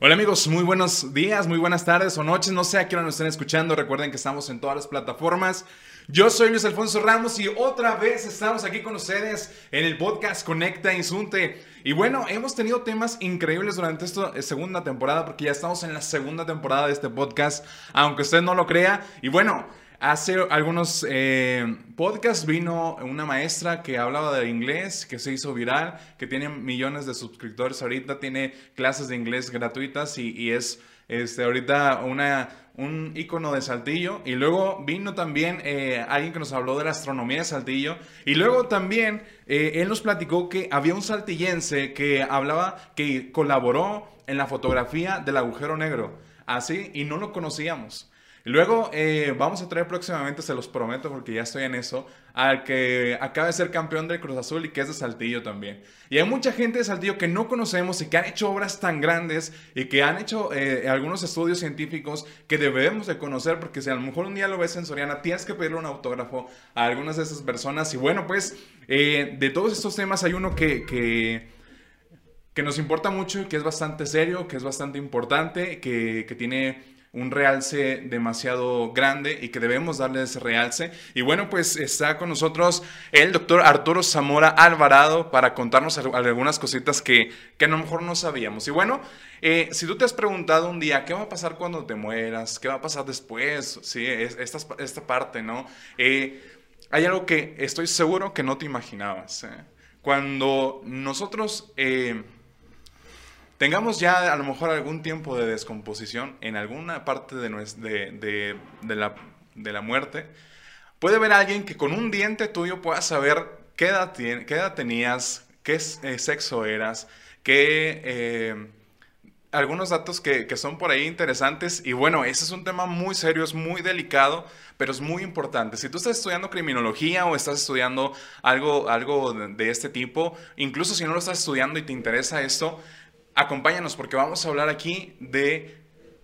Hola amigos, muy buenos días, muy buenas tardes o noches, no sé a qué nos estén escuchando, recuerden que estamos en todas las plataformas. Yo soy Luis Alfonso Ramos y otra vez estamos aquí con ustedes en el podcast Conecta Insunte. Y bueno, hemos tenido temas increíbles durante esta eh, segunda temporada porque ya estamos en la segunda temporada de este podcast, aunque usted no lo crea. Y bueno, Hace algunos eh, podcasts vino una maestra que hablaba de inglés, que se hizo viral, que tiene millones de suscriptores ahorita, tiene clases de inglés gratuitas y, es este, ahorita una, un icono de Saltillo. Y luego vino también eh, alguien que nos habló de la astronomía de Saltillo. Y luego también eh, él nos platicó que había un saltillense que hablaba, que colaboró en la fotografía del agujero negro. Así, y no lo conocíamos. Luego eh, vamos a traer próximamente, se los prometo porque ya estoy en eso, al que acaba de ser campeón del Cruz Azul y que es de Saltillo también. Y hay mucha gente de Saltillo que no conocemos y que han hecho obras tan grandes y que han hecho eh, algunos estudios científicos que debemos de conocer porque si a lo mejor un día lo ves en Soriana, tienes que pedirle un autógrafo a algunas de esas personas. Y bueno, pues eh, de todos estos temas hay uno que... que que nos importa mucho que es bastante serio, que es bastante importante, que, que tiene un realce demasiado grande y que debemos darle ese realce. Y bueno, pues está con nosotros el doctor Arturo Zamora Alvarado para contarnos algunas cositas que, que a lo mejor no sabíamos. Y bueno, eh, si tú te has preguntado un día, ¿qué va a pasar cuando te mueras? ¿Qué va a pasar después? Sí, esta, esta parte, ¿no? Eh, hay algo que estoy seguro que no te imaginabas. ¿eh? Cuando nosotros tengamos ya a lo mejor algún tiempo de descomposición en alguna parte de, de, de, la, de la muerte, puede haber alguien que con un diente tuyo pueda saber qué edad, qué edad tenías, qué eh, sexo eras, qué... Eh, algunos datos que, que, son por ahí interesantes y bueno, ese es un tema muy serio, es muy delicado, pero es muy importante. Si tú estás estudiando criminología o estás estudiando algo, algo de este tipo, incluso si no lo estás estudiando y te interesa esto, acompáñanos porque vamos a hablar aquí de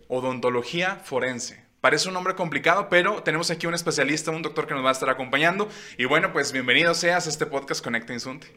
odontología forense. Parece un nombre complicado, pero tenemos aquí un especialista, un doctor que nos va a estar acompañando. Y bueno, pues bienvenido seas a este podcast Conecta Insunte.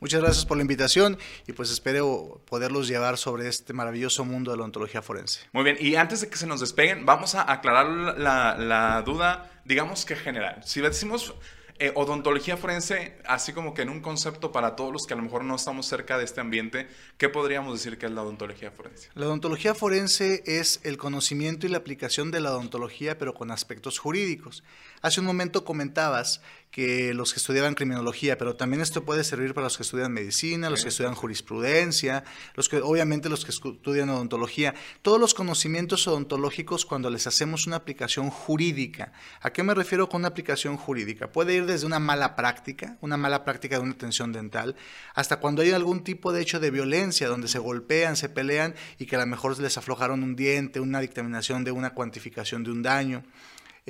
Muchas gracias por la invitación y pues espero poderlos llevar sobre este maravilloso mundo de la odontología forense. Muy bien, y antes de que se nos despeguen, vamos a aclarar la, la duda, digamos que general. Si decimos eh, odontología forense, así como que en un concepto para todos los que a lo mejor no estamos cerca de este ambiente, ¿qué podríamos decir que es la odontología forense? La odontología forense es el conocimiento y la aplicación de la odontología, pero con aspectos jurídicos. Hace un momento comentabas que los que estudiaban criminología, pero también esto puede servir para los que estudian medicina, los que estudian jurisprudencia, los que obviamente los que estudian odontología, todos los conocimientos odontológicos cuando les hacemos una aplicación jurídica. ¿A qué me refiero con una aplicación jurídica? Puede ir desde una mala práctica, una mala práctica de una atención dental, hasta cuando hay algún tipo de hecho de violencia donde se golpean, se pelean y que a lo mejor les aflojaron un diente, una dictaminación de una cuantificación de un daño.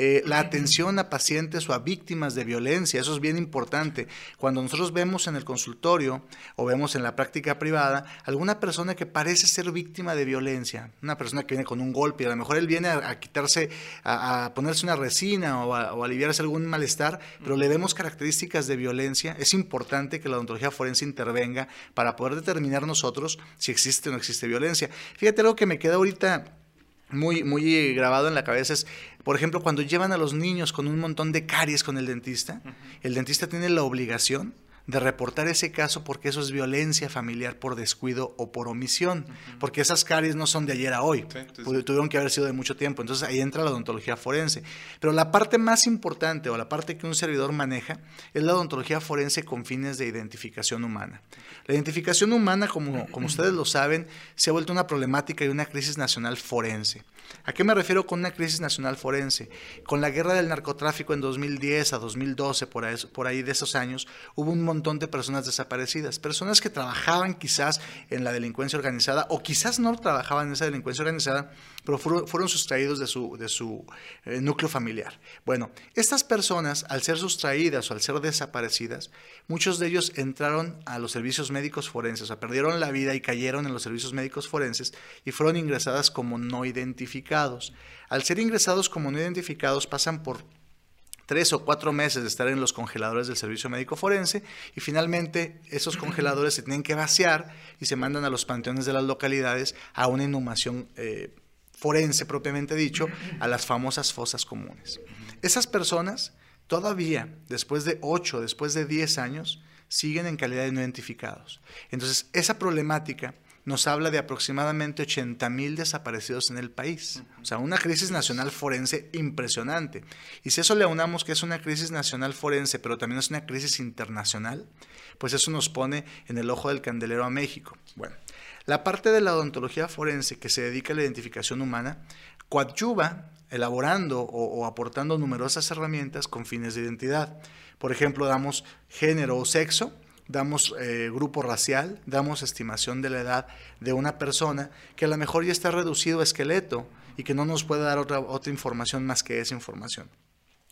Eh, la atención a pacientes o a víctimas de violencia, eso es bien importante. Cuando nosotros vemos en el consultorio o vemos en la práctica privada alguna persona que parece ser víctima de violencia, una persona que viene con un golpe, y a lo mejor él viene a, quitarse, a, ponerse una resina o a, aliviarse algún malestar, pero le vemos características de violencia, es importante que la odontología forense intervenga para poder determinar nosotros si existe o no existe violencia. Fíjate algo que me queda ahorita muy, muy grabado en la cabeza es, por ejemplo, cuando llevan a los niños con un montón de caries con el dentista, el dentista tiene la obligación de reportar ese caso porque eso es violencia familiar por descuido o por omisión, porque esas caries no son de ayer a hoy, tuvieron que haber sido de mucho tiempo, entonces ahí entra la odontología forense. Pero la parte más importante o la parte que un servidor maneja es la odontología forense con fines de identificación humana. La identificación humana, como, como ustedes lo saben, se ha vuelto una problemática y una crisis nacional forense. ¿A qué me refiero con una crisis nacional forense? Con la guerra del narcotráfico en 2010 a 2012, por ahí, por ahí de esos años, hubo un montón de personas desaparecidas, personas que trabajaban quizás en la delincuencia organizada o quizás no trabajaban en esa delincuencia organizada, pero fueron, sustraídos de su, de su eh, núcleo familiar. Bueno, estas personas, al ser sustraídas o al ser desaparecidas, muchos de ellos entraron a los servicios médicos forenses, o sea, perdieron la vida y cayeron en los servicios médicos forenses y fueron ingresadas como no identificados. Al ser ingresados como no identificados, pasan por tres o cuatro meses de estar en los congeladores del servicio médico forense y finalmente esos congeladores se tienen que vaciar y se mandan a los panteones de las localidades a una inhumación eh, forense propiamente dicho, a las famosas fosas comunes. Esas personas todavía, después de 8, después de 10 años, siguen en calidad de no identificados. Entonces, esa problemática nos habla de aproximadamente 80 mil desaparecidos en el país. O sea, una crisis nacional forense impresionante. Y si eso le aunamos que es una crisis nacional forense, pero también es una crisis internacional, pues eso nos pone en el ojo del candelero a México. Bueno, la parte de la odontología forense que se dedica a la identificación humana coadyuva elaborando o, aportando numerosas herramientas con fines de identidad. Por ejemplo, damos género o sexo, damos eh, grupo racial, damos estimación de la edad de una persona que a lo mejor ya está reducido a esqueleto y que no nos puede dar otra, otra información más que esa información.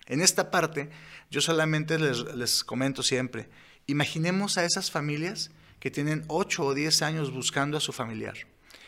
En esta parte, yo solamente les, les comento siempre, imaginemos a esas familias que tienen 8 o 10 años buscando a su familiar,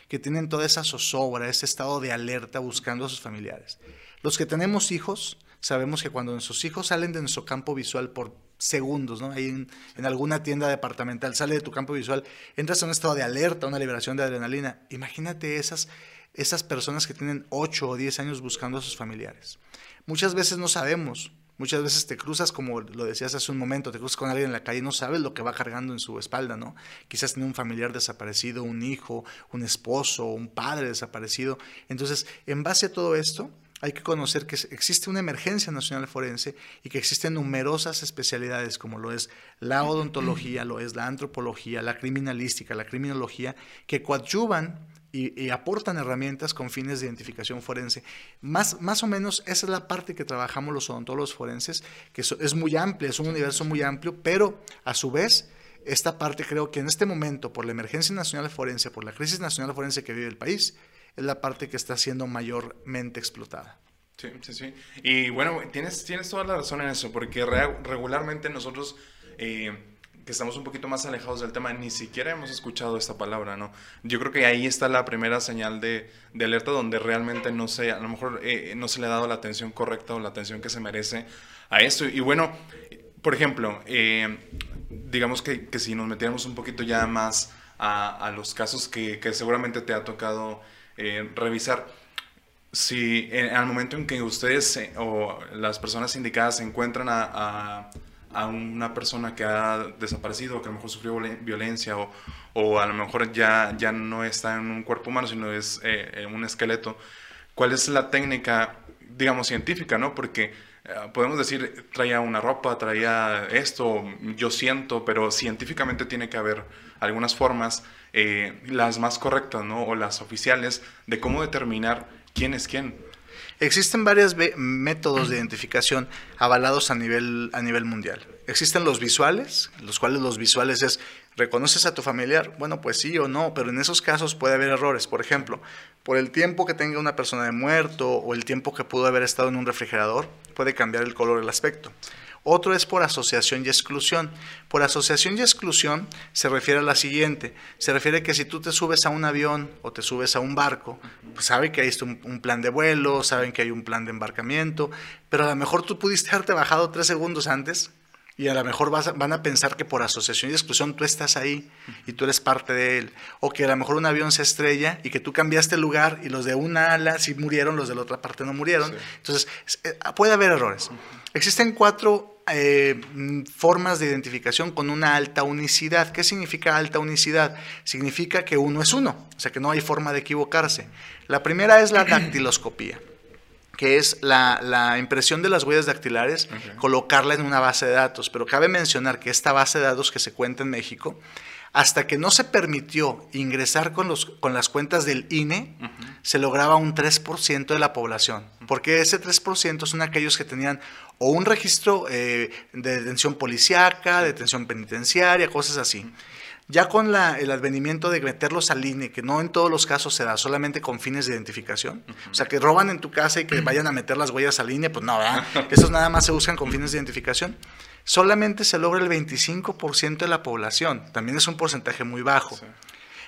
que tienen toda esa zozobra, ese estado de alerta buscando a sus familiares. Los que tenemos hijos, sabemos que cuando nuestros hijos salen de nuestro campo visual por segundos, ¿no? Ahí en, alguna tienda departamental sale de tu campo visual, entras en un estado de alerta, una liberación de adrenalina. Imagínate esas, esas personas que tienen 8 o 10 años buscando a sus familiares. Muchas veces no sabemos Muchas veces te cruzas, como lo decías hace un momento, te cruzas con alguien en la calle y no sabes lo que va cargando en su espalda, ¿no? Quizás tiene un familiar desaparecido, un hijo, un esposo, un padre desaparecido. Entonces, en base a todo esto, hay que conocer que existe una emergencia nacional forense y que existen numerosas especialidades como lo es la odontología, lo es la antropología, la criminalística, la criminología, que coadyuvan y, aportan herramientas con fines de identificación forense. Más, más o menos esa es la parte que trabajamos los odontólogos forenses, que es muy amplia, es un universo muy amplio, pero a su vez esta parte creo que en este momento, por la emergencia nacional forense, por la crisis nacional forense que vive el país, es la parte que está siendo mayormente explotada. Sí, sí, sí. Y bueno, tienes, tienes toda la razón en eso, porque regularmente nosotros... Eh, que estamos un poquito más alejados del tema, ni siquiera hemos escuchado esta palabra, ¿no? Yo creo que ahí está la primera señal de, de alerta donde realmente no sé, a lo mejor eh, no se le ha dado la atención correcta o la atención que se merece a esto. Y bueno, por ejemplo, eh, digamos que, que, si nos metiéramos un poquito ya más a, a los casos que, que, seguramente te ha tocado eh, revisar, si al momento en que ustedes o las personas indicadas se encuentran a a una persona que ha desaparecido, que a lo mejor sufrió violencia o, o a lo mejor ya, ya no está en un cuerpo humano, sino es eh, un esqueleto, ¿cuál es la técnica, digamos, científica, no? Porque eh, podemos decir, traía una ropa, traía esto, yo siento, pero científicamente tiene que haber algunas formas, eh, las más correctas, ¿no? O las oficiales, de cómo determinar quién es quién. Existen varios métodos de identificación avalados a nivel, a nivel mundial. Existen los visuales, los cuales los visuales es, ¿reconoces a tu familiar? Bueno, pues sí o no, pero en esos casos puede haber errores. Por ejemplo, por el tiempo que tenga una persona de muerto o el tiempo que pudo haber estado en un refrigerador, puede cambiar el color, el aspecto. Otro es por asociación y exclusión. Por asociación y exclusión se refiere a la siguiente. Se refiere que si tú te subes a un avión o te subes a un barco, pues saben que hay un, un plan de vuelo, saben que hay un plan de embarcamiento, pero a lo mejor tú pudiste haberte bajado tres segundos antes y a lo mejor van a pensar que por asociación y exclusión tú estás ahí y tú eres parte de él. O que a lo mejor un avión se estrella y que tú cambiaste el lugar y los de una ala sí murieron, los de la otra parte no murieron. Entonces, eh, puede haber errores. Existen cuatro eh, formas de identificación con una alta unicidad. ¿Qué significa alta unicidad? Significa que uno es uno, o sea que no hay forma de equivocarse. La primera es la dactiloscopía que es la, impresión de las huellas dactilares, colocarla en una base de datos. Pero cabe mencionar que esta base de datos que se cuenta en México, hasta que no se permitió ingresar con, los, con las cuentas del INE, se lograba un 3% de la población, porque ese 3% son aquellos que tenían o un registro eh, de detención policíaca, detención penitenciaria, cosas así. Ya con el advenimiento de meterlos al INE, que no en todos los casos se da, solamente con fines de identificación, o sea, que roban en tu casa y que vayan a meter las huellas al INE, pues no, ¿verdad? Esos nada más se usan con fines de identificación. Solamente se logra el 25% de la población, también es un porcentaje muy bajo.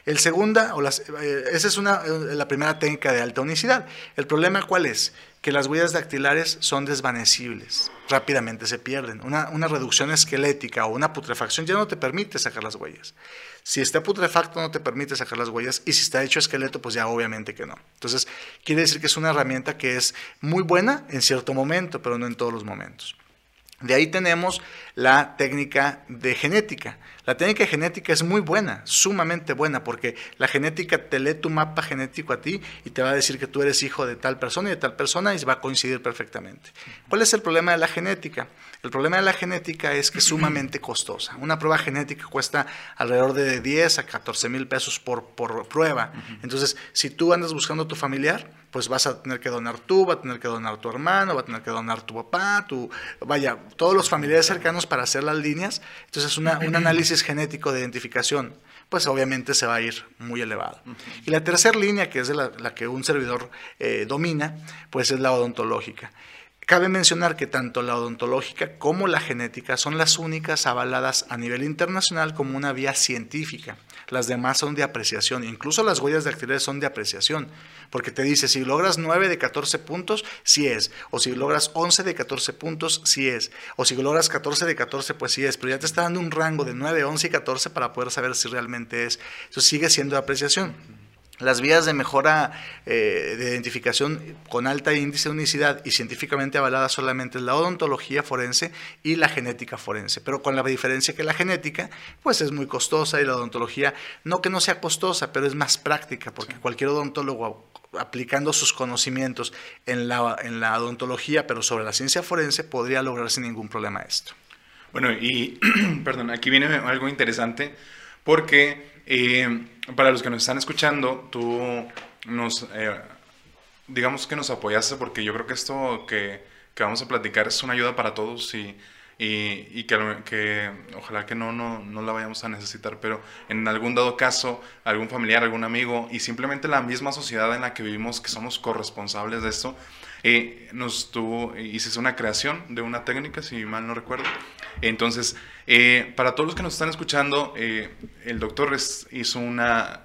El segunda, o las, eh, esa es una, eh, la primera técnica de alta unicidad. El problema cuál es? Que las huellas dactilares son desvanecibles, rápidamente se pierden. Una, una reducción esquelética o una putrefacción ya no te permite sacar las huellas. Si está putrefacto no te permite sacar las huellas y si está hecho esqueleto pues ya obviamente que no. Entonces quiere decir que es una herramienta que es muy buena en cierto momento, pero no en todos los momentos. De ahí tenemos la técnica de genética. La técnica de genética es muy buena, sumamente buena, porque la genética te lee tu mapa genético a ti y te va a decir que tú eres hijo de tal persona y de tal persona y va a coincidir perfectamente. ¿Cuál es el problema de la genética? El problema de la genética es que es sumamente costosa. Una prueba genética cuesta alrededor de 10 a 14 mil pesos por, por prueba. Entonces, si tú andas buscando tu familiar, pues vas a tener que donar tú, va a tener que donar tu hermano, va a tener que donar tu papá, tu, vaya, todos los familiares cercanos para hacer las líneas. Entonces, una, un análisis genético de identificación, pues obviamente se va a ir muy elevado. Y la tercera línea, que es la, la que un servidor eh, domina, pues es la odontológica. Cabe mencionar que tanto la odontológica como la genética son las únicas avaladas a nivel internacional como una vía científica. Las demás son de apreciación, incluso las huellas dactilares son de apreciación, porque te dice si logras 9 de 14 puntos, sí es, o si logras 11 de 14 puntos, sí es, o si logras 14 de 14, pues sí es, pero ya te está dando un rango de 9, 11 y 14 para poder saber si realmente es. Eso sigue siendo de apreciación. Las vías de mejora eh, de identificación con alta índice de unicidad y científicamente avalada solamente es la odontología forense y la genética forense, pero con la diferencia que la genética pues es muy costosa y la odontología no que no sea costosa, pero es más práctica porque cualquier odontólogo aplicando sus conocimientos en la, en la odontología, pero sobre la ciencia forense, podría lograr sin ningún problema esto. Bueno, y perdón, aquí viene algo interesante porque eh, para los que nos están escuchando, tú nos, eh, digamos que nos apoyaste porque yo creo que esto que, que, vamos a platicar es una ayuda para todos y, y, que, ojalá que no, no, no, la vayamos a necesitar, pero en algún dado caso, algún familiar, algún amigo y simplemente la misma sociedad en la que vivimos, que somos corresponsables de esto, eh, nos tuvo, hiciste una creación de una técnica, si mal no recuerdo. Entonces, eh, para todos los que nos están escuchando, eh, el doctor hizo una,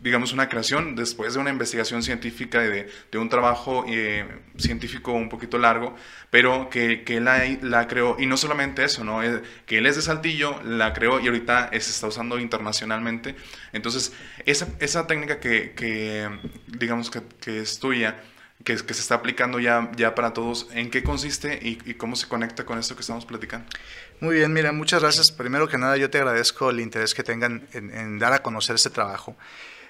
digamos, una creación después de una investigación científica y de, de, un trabajo eh, científico un poquito largo, pero que, que la, creó, y no solamente eso, ¿no? que él es de Saltillo, la creó y ahorita se está usando internacionalmente. Entonces, esa, técnica que, que digamos, que, que es tuya, que, se está aplicando ya, ya para todos. ¿En qué consiste y, cómo se conecta con esto que estamos platicando? Muy bien, mira, muchas gracias. Primero que nada, yo te agradezco el interés que tengan en, en dar a conocer este trabajo.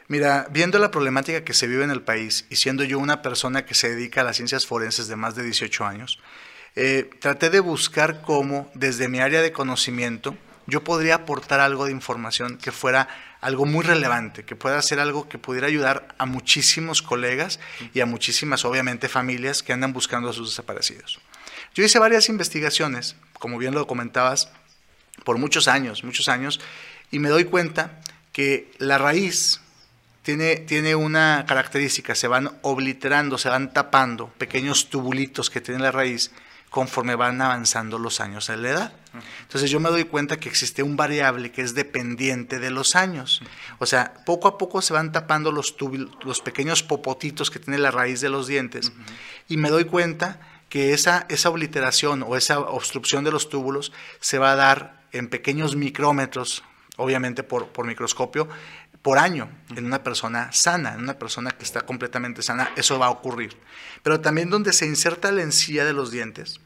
Mira, viendo la problemática que se vive en el país y siendo yo una persona que se dedica a las ciencias forenses de más de 18 años, eh, traté de buscar cómo, desde mi área de conocimiento, yo podría aportar algo de información que fuera algo muy relevante, que pueda ser algo que pudiera ayudar a muchísimos colegas y a muchísimas, obviamente, familias que andan buscando a sus desaparecidos. Yo hice varias investigaciones, como bien lo comentabas, por muchos años, muchos años, y me doy cuenta que la raíz tiene, tiene una característica, se van obliterando, se van tapando pequeños tubulitos que tiene la raíz conforme van avanzando los años de la edad. Entonces yo me doy cuenta que existe un variable que es dependiente de los años. O sea, poco a poco se van tapando los, los pequeños popotitos que tiene la raíz de los dientes y me doy cuenta que esa, esa obliteración o esa obstrucción de los túbulos se va a dar en pequeños micrómetros, obviamente por, por microscopio, por año en una persona sana, en una persona que está completamente sana, eso va a ocurrir. Pero también donde se inserta la encía de los dientes,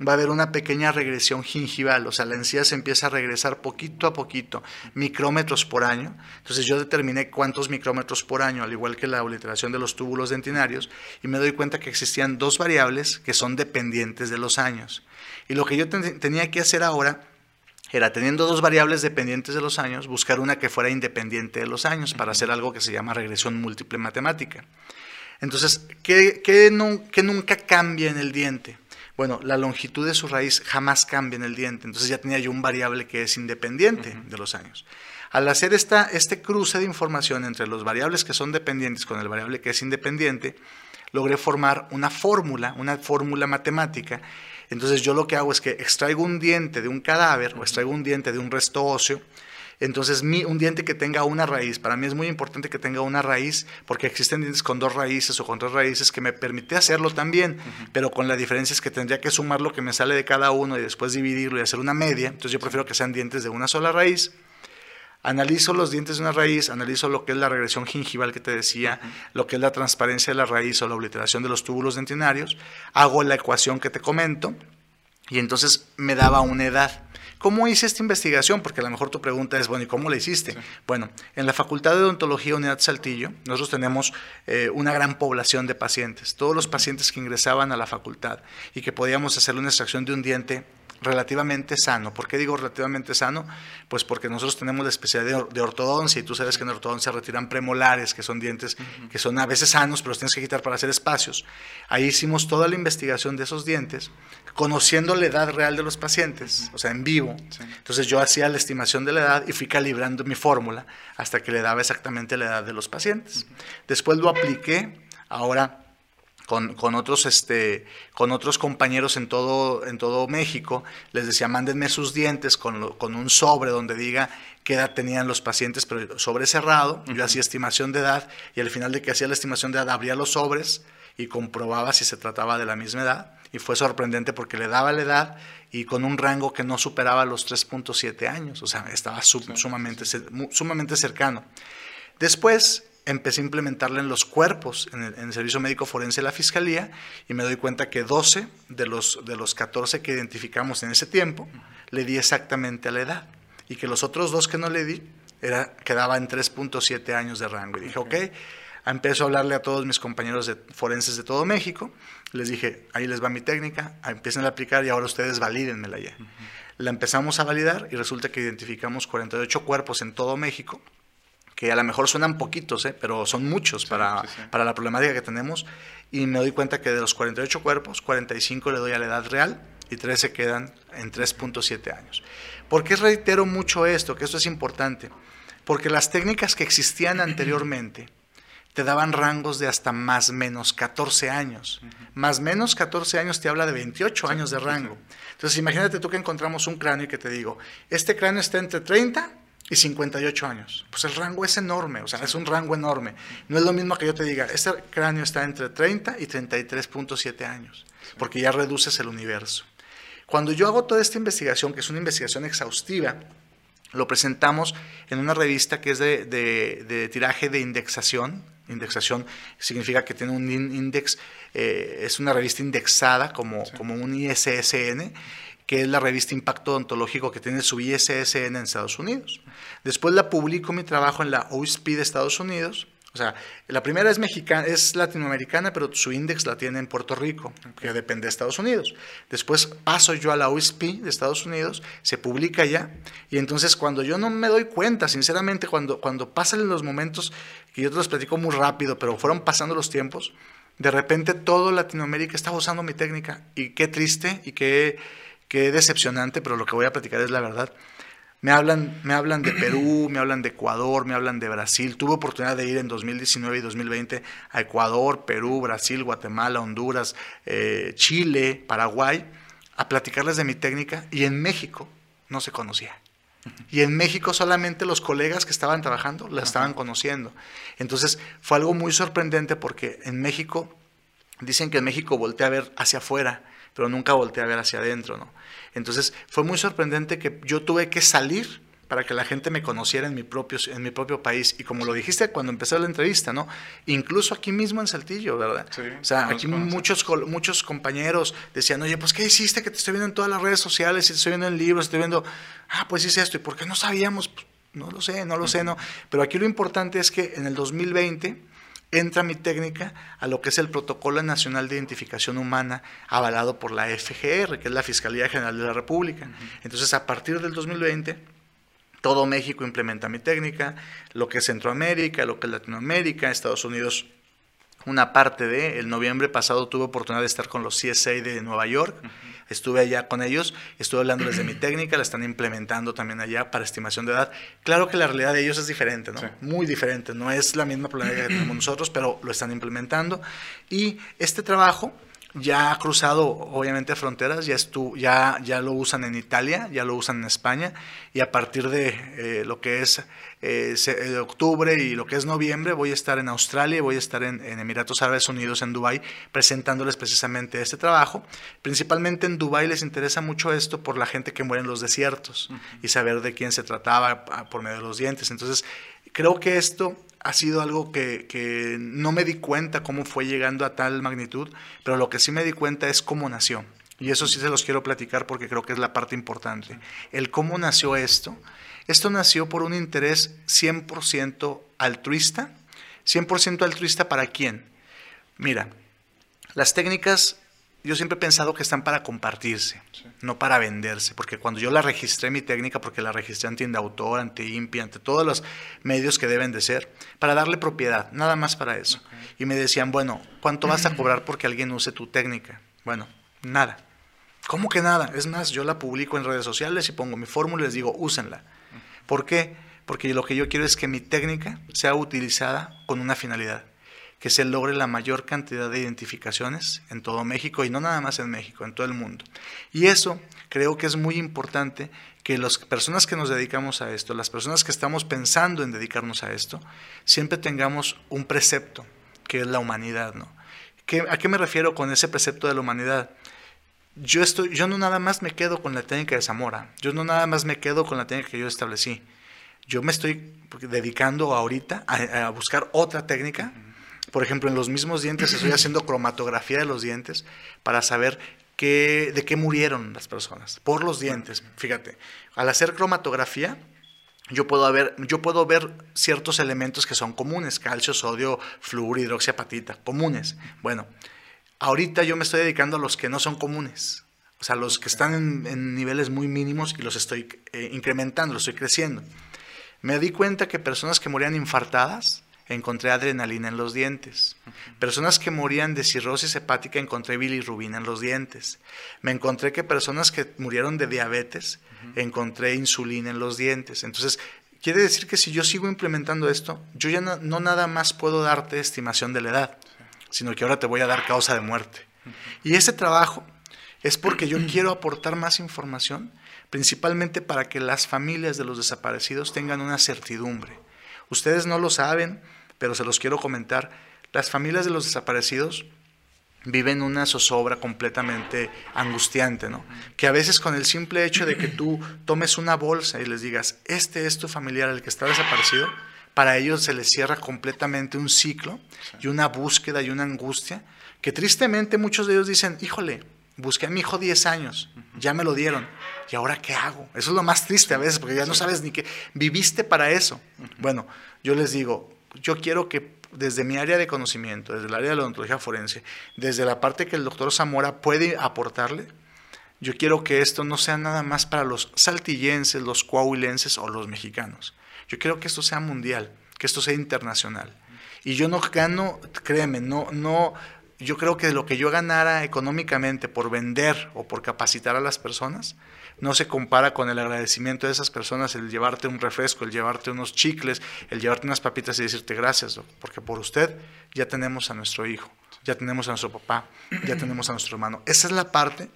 va a haber una pequeña regresión gingival, o sea, la encía se empieza a regresar poquito a poquito, micrómetros por año. Entonces yo determiné cuántos micrómetros por año, al igual que la obliteración de los túbulos dentinarios, y me doy cuenta que existían dos variables que son dependientes de los años. Y lo que yo ten tenía que hacer ahora era, teniendo dos variables dependientes de los años, buscar una que fuera independiente de los años para hacer algo que se llama regresión múltiple matemática. Entonces, ¿qué, qué, no, qué nunca cambia en el diente? Bueno, la longitud de su raíz jamás cambia en el diente, entonces ya tenía yo un variable que es independiente uh -huh. de los años. Al hacer esta, este cruce de información entre los variables que son dependientes con el variable que es independiente, logré formar una fórmula, una fórmula matemática. Entonces yo lo que hago es que extraigo un diente de un cadáver o extraigo un diente de un resto óseo Entonces, un diente que tenga una raíz, para mí es muy importante que tenga una raíz, porque existen dientes con dos raíces o con tres raíces que me permite hacerlo también, pero con la diferencia es que tendría que sumar lo que me sale de cada uno y después dividirlo y hacer una media. Entonces, yo prefiero que sean dientes de una sola raíz. Analizo los dientes de una raíz, analizo lo que es la regresión gingival que te decía, lo que es la transparencia de la raíz o la obliteración de los túbulos dentinarios, hago la ecuación que te comento y entonces me daba una edad. ¿Cómo hice esta investigación? Porque a lo mejor tu pregunta es, bueno, ¿y cómo la hiciste? Bueno, en la Facultad de Odontología Unidad Saltillo, nosotros tenemos eh, una gran población de pacientes. Todos los pacientes que ingresaban a la facultad y que podíamos hacer una extracción de un diente relativamente sano. ¿Por qué digo relativamente sano? Pues porque nosotros tenemos la especialidad de, ortodoncia y tú sabes que en ortodoncia retiran premolares, que son dientes que son a veces sanos, pero los tienes que quitar para hacer espacios. Ahí hicimos toda la investigación de esos dientes, conociendo la edad real de los pacientes, o sea, en vivo. Entonces yo hacía la estimación de la edad y fui calibrando mi fórmula hasta que le daba exactamente la edad de los pacientes. Después lo apliqué, ahora con, con, otros, este, con otros compañeros en todo, en todo México, les decía, mándenme sus dientes con, con, un sobre donde diga qué edad tenían los pacientes, pero sobre cerrado, yo hacía estimación de edad y al final de que hacía la estimación de edad abría los sobres y comprobaba si se trataba de la misma edad y fue sorprendente porque le daba la edad y con un rango que no superaba los 3.7 años, o sea, estaba sumamente, sumamente cercano. Después empecé a implementarla en los cuerpos, en el, Servicio Médico Forense de la Fiscalía, y me doy cuenta que 12 de los, de los 14 que identificamos en ese tiempo, le di exactamente a la edad, y que los otros dos que no le di, era, quedaba en 3.7 años de rango. Y dije, ok, empiezo a hablarle a todos mis compañeros de, forenses de todo México, les dije, ahí les va mi técnica, empiecen a aplicar y ahora ustedes valídenmela ya. La empezamos a validar y resulta que identificamos 48 cuerpos en todo México, que a lo mejor suenan poquitos, ¿eh? pero son muchos para, para la problemática que tenemos. Y me doy cuenta que de los 48 cuerpos, 45 le doy a la edad real y 13 quedan en 3.7 años. ¿Por qué reitero mucho esto? Que esto es importante. Porque las técnicas que existían anteriormente te daban rangos de hasta más menos 14 años. Más menos 14 años te habla de 28 años de rango. Entonces imagínate tú que encontramos un cráneo y que te digo, este cráneo está entre 30 y 58 años. Pues el rango es enorme, o sea, es un rango enorme. No es lo mismo que yo te diga, este cráneo está entre 30 y 33.7 años, porque ya reduces el universo. Cuando yo hago toda esta investigación, que es una investigación exhaustiva, lo presentamos en una revista que es de, tiraje de indexación. Indexación significa que tiene un índice, eh, es una revista indexada como, como un ISSN que es la revista Impacto Odontológico que tiene su ISSN en Estados Unidos. Después la publico mi trabajo en la OSP de Estados Unidos. O sea, la primera es mexicana, es latinoamericana, pero su índice la tiene en Puerto Rico, que depende de Estados Unidos. Después paso yo a la OSP de Estados Unidos, se publica ya, y entonces cuando yo no me doy cuenta, sinceramente, cuando, cuando pasan los momentos, que yo te los platico muy rápido, pero fueron pasando los tiempos, de repente todo Latinoamérica estaba usando mi técnica, y qué triste, y qué Qué decepcionante, pero lo que voy a platicar es la verdad. Me hablan, me hablan de Perú, me hablan de Ecuador, me hablan de Brasil. Tuve oportunidad de ir en 2019 y 2020 a Ecuador, Perú, Brasil, Guatemala, Honduras, eh, Chile, Paraguay, a platicarles de mi técnica y en México no se conocía. Y en México solamente los colegas que estaban trabajando la estaban conociendo. Entonces fue algo muy sorprendente porque en México, dicen que en México voltea a ver hacia afuera pero nunca volteé a ver hacia adentro, ¿no? Entonces fue muy sorprendente que yo tuve que salir para que la gente me conociera en mi propio, en mi propio país. Y como lo dijiste cuando empecé la entrevista, ¿no? Incluso aquí mismo en Saltillo, ¿verdad? Sí, o sea, aquí muchos, muchos compañeros decían, oye, pues ¿qué hiciste? Que te estoy viendo en todas las redes sociales, y te estoy viendo en libros, te estoy viendo, ah, pues hice esto. ¿Y por qué no sabíamos? Pues, no lo sé, no lo sé, ¿no? Pero aquí lo importante es que en el 2020 entra mi técnica a lo que es el Protocolo Nacional de Identificación Humana avalado por la FGR, que es la Fiscalía General de la República. Entonces, a partir del 2020, todo México implementa mi técnica, lo que es Centroamérica, lo que es Latinoamérica, Estados Unidos una parte de. El noviembre pasado tuve oportunidad de estar con los CSA de Nueva York. Estuve allá con ellos, estuve hablándoles de mi técnica, la están implementando también allá para estimación de edad. Claro que la realidad de ellos es diferente, ¿no? Muy diferente. No es la misma problemática que tenemos nosotros, pero lo están implementando. Y este trabajo ya ha cruzado obviamente fronteras, ya, ya, ya lo usan en Italia, ya lo usan en España y a partir de eh, lo que es eh, eh, octubre y lo que es noviembre voy a estar en Australia y voy a estar en, Emiratos Árabes Unidos, en Dubái, presentándoles precisamente este trabajo. Principalmente en Dubái les interesa mucho esto por la gente que muere en los desiertos y saber de quién se trataba por medio de los dientes. Entonces, creo que esto ha sido algo que, no me di cuenta cómo fue llegando a tal magnitud, pero lo que sí me di cuenta es cómo nació. Y eso sí se los quiero platicar porque creo que es la parte importante. El cómo nació esto. Esto nació por un interés 100% altruista. 100% altruista para quién? Mira, las técnicas yo siempre he pensado que están para compartirse, no para venderse, porque cuando yo la registré mi técnica, porque la registré ante Indautor, ante INPI, ante todos los medios que deben de ser, para darle propiedad, nada más para eso. Y me decían, bueno, ¿cuánto vas a cobrar porque alguien use tu técnica? Bueno, nada. ¿Cómo que nada? Es más, yo la publico en redes sociales y pongo mi fórmula y les digo, úsenla. ¿Por qué? Porque lo que yo quiero es que mi técnica sea utilizada con una finalidad que se logre la mayor cantidad de identificaciones en todo México y no nada más en México, en todo el mundo. Y eso creo que es muy importante que las personas que nos dedicamos a esto, las personas que estamos pensando en dedicarnos a esto, siempre tengamos un precepto, que es la humanidad. ¿no? ¿A qué me refiero con ese precepto de la humanidad? Yo, estoy, yo no nada más me quedo con la técnica de Zamora, yo no nada más me quedo con la técnica que yo establecí. Yo me estoy dedicando ahorita a, a buscar otra técnica por ejemplo, en los mismos dientes estoy haciendo cromatografía de los dientes para saber qué, de qué murieron las personas, por los dientes. Fíjate, al hacer cromatografía, yo puedo, ver, yo puedo ver ciertos elementos que son comunes, calcio, sodio, flúor, hidroxiapatita, comunes. Bueno, ahorita yo me estoy dedicando a los que no son comunes, o sea, los que están en, niveles muy mínimos y los estoy eh, incrementando, los estoy creciendo. Me di cuenta que personas que morían infartadas, encontré adrenalina en los dientes. Personas que morían de cirrosis hepática, encontré bilirrubina en los dientes. Me encontré que personas que murieron de diabetes, encontré insulina en los dientes. Entonces, quiere decir que si yo sigo implementando esto, yo ya no, nada más puedo darte estimación de la edad, sino que ahora te voy a dar causa de muerte. Y ese trabajo es porque yo quiero aportar más información, principalmente para que las familias de los desaparecidos tengan una certidumbre. Ustedes no lo saben, pero se los quiero comentar. Las familias de los desaparecidos viven una zozobra completamente angustiante, ¿no? Que a veces con el simple hecho de que tú tomes una bolsa y les digas, este es tu familiar, el que está desaparecido, para ellos se les cierra completamente un ciclo y una búsqueda y una angustia, que tristemente muchos de ellos dicen, híjole, busqué a mi hijo 10 años, ya me lo dieron, ¿y ahora qué hago? Eso es lo más triste a veces, porque ya no sabes ni qué, viviste para eso. Bueno, yo les digo, yo quiero que desde mi área de conocimiento, desde el área de la odontología forense, desde la parte que el doctor Zamora puede aportarle, yo quiero que esto no sea nada más para los saltillenses, los coahuilenses o los mexicanos. Yo quiero que esto sea mundial, que esto sea internacional. Y yo no gano, créeme, no, no, yo creo que lo que yo ganara económicamente por vender o por capacitar a las personas, no se compara con el agradecimiento de esas personas, el llevarte un refresco, el llevarte unos chicles, el llevarte unas papitas y decirte gracias, porque por usted ya tenemos a nuestro hijo, ya tenemos a nuestro papá, ya tenemos a nuestro hermano. Esa es la parte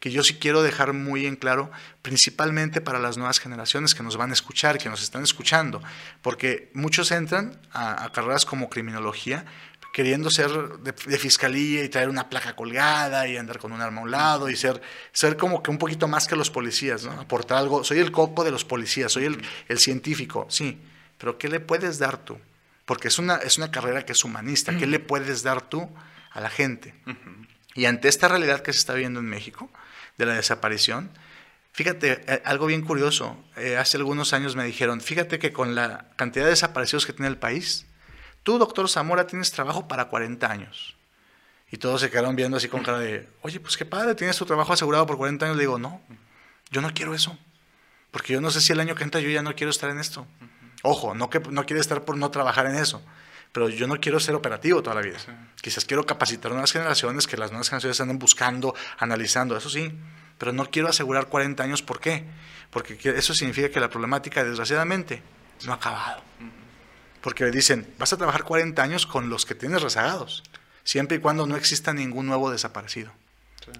que yo sí quiero dejar muy en claro, principalmente para las nuevas generaciones que nos van a escuchar, que nos están escuchando, porque muchos entran a, a carreras como criminología, queriendo ser de, fiscalía y traer una placa colgada y andar con un arma a un lado y ser, ser como que un poquito más que los policías, ¿no? Aportar algo. Soy el coco de los policías, soy el, el científico, sí, pero ¿qué le puedes dar tú? Porque es una, es una carrera que es humanista, ¿qué le puedes dar tú a la gente? Y ante esta realidad que se está viendo en México, de la desaparición, Fíjate, eh, algo bien curioso. Eh, hace algunos años me dijeron, fíjate que con la cantidad de desaparecidos que tiene el país, tú, doctor Zamora, tienes trabajo para 40 años. Y todos se quedaron viendo así con cara de, oye, pues qué padre, tienes tu trabajo asegurado por 40 años. Le digo, no, yo no quiero eso. Porque yo no sé si el año que entra yo ya no quiero estar en esto. Ojo, no que no quiero estar por no trabajar en eso. Pero yo no quiero ser operativo toda la vida. Quizás quiero capacitar a nuevas generaciones, que las nuevas generaciones anden buscando, analizando, eso sí. Pero no quiero asegurar 40 años, ¿por qué? Porque eso significa que la problemática, desgraciadamente, no ha acabado. Porque dicen, vas a trabajar 40 años con los que tienes rezagados. siempre y cuando no exista ningún nuevo desaparecido.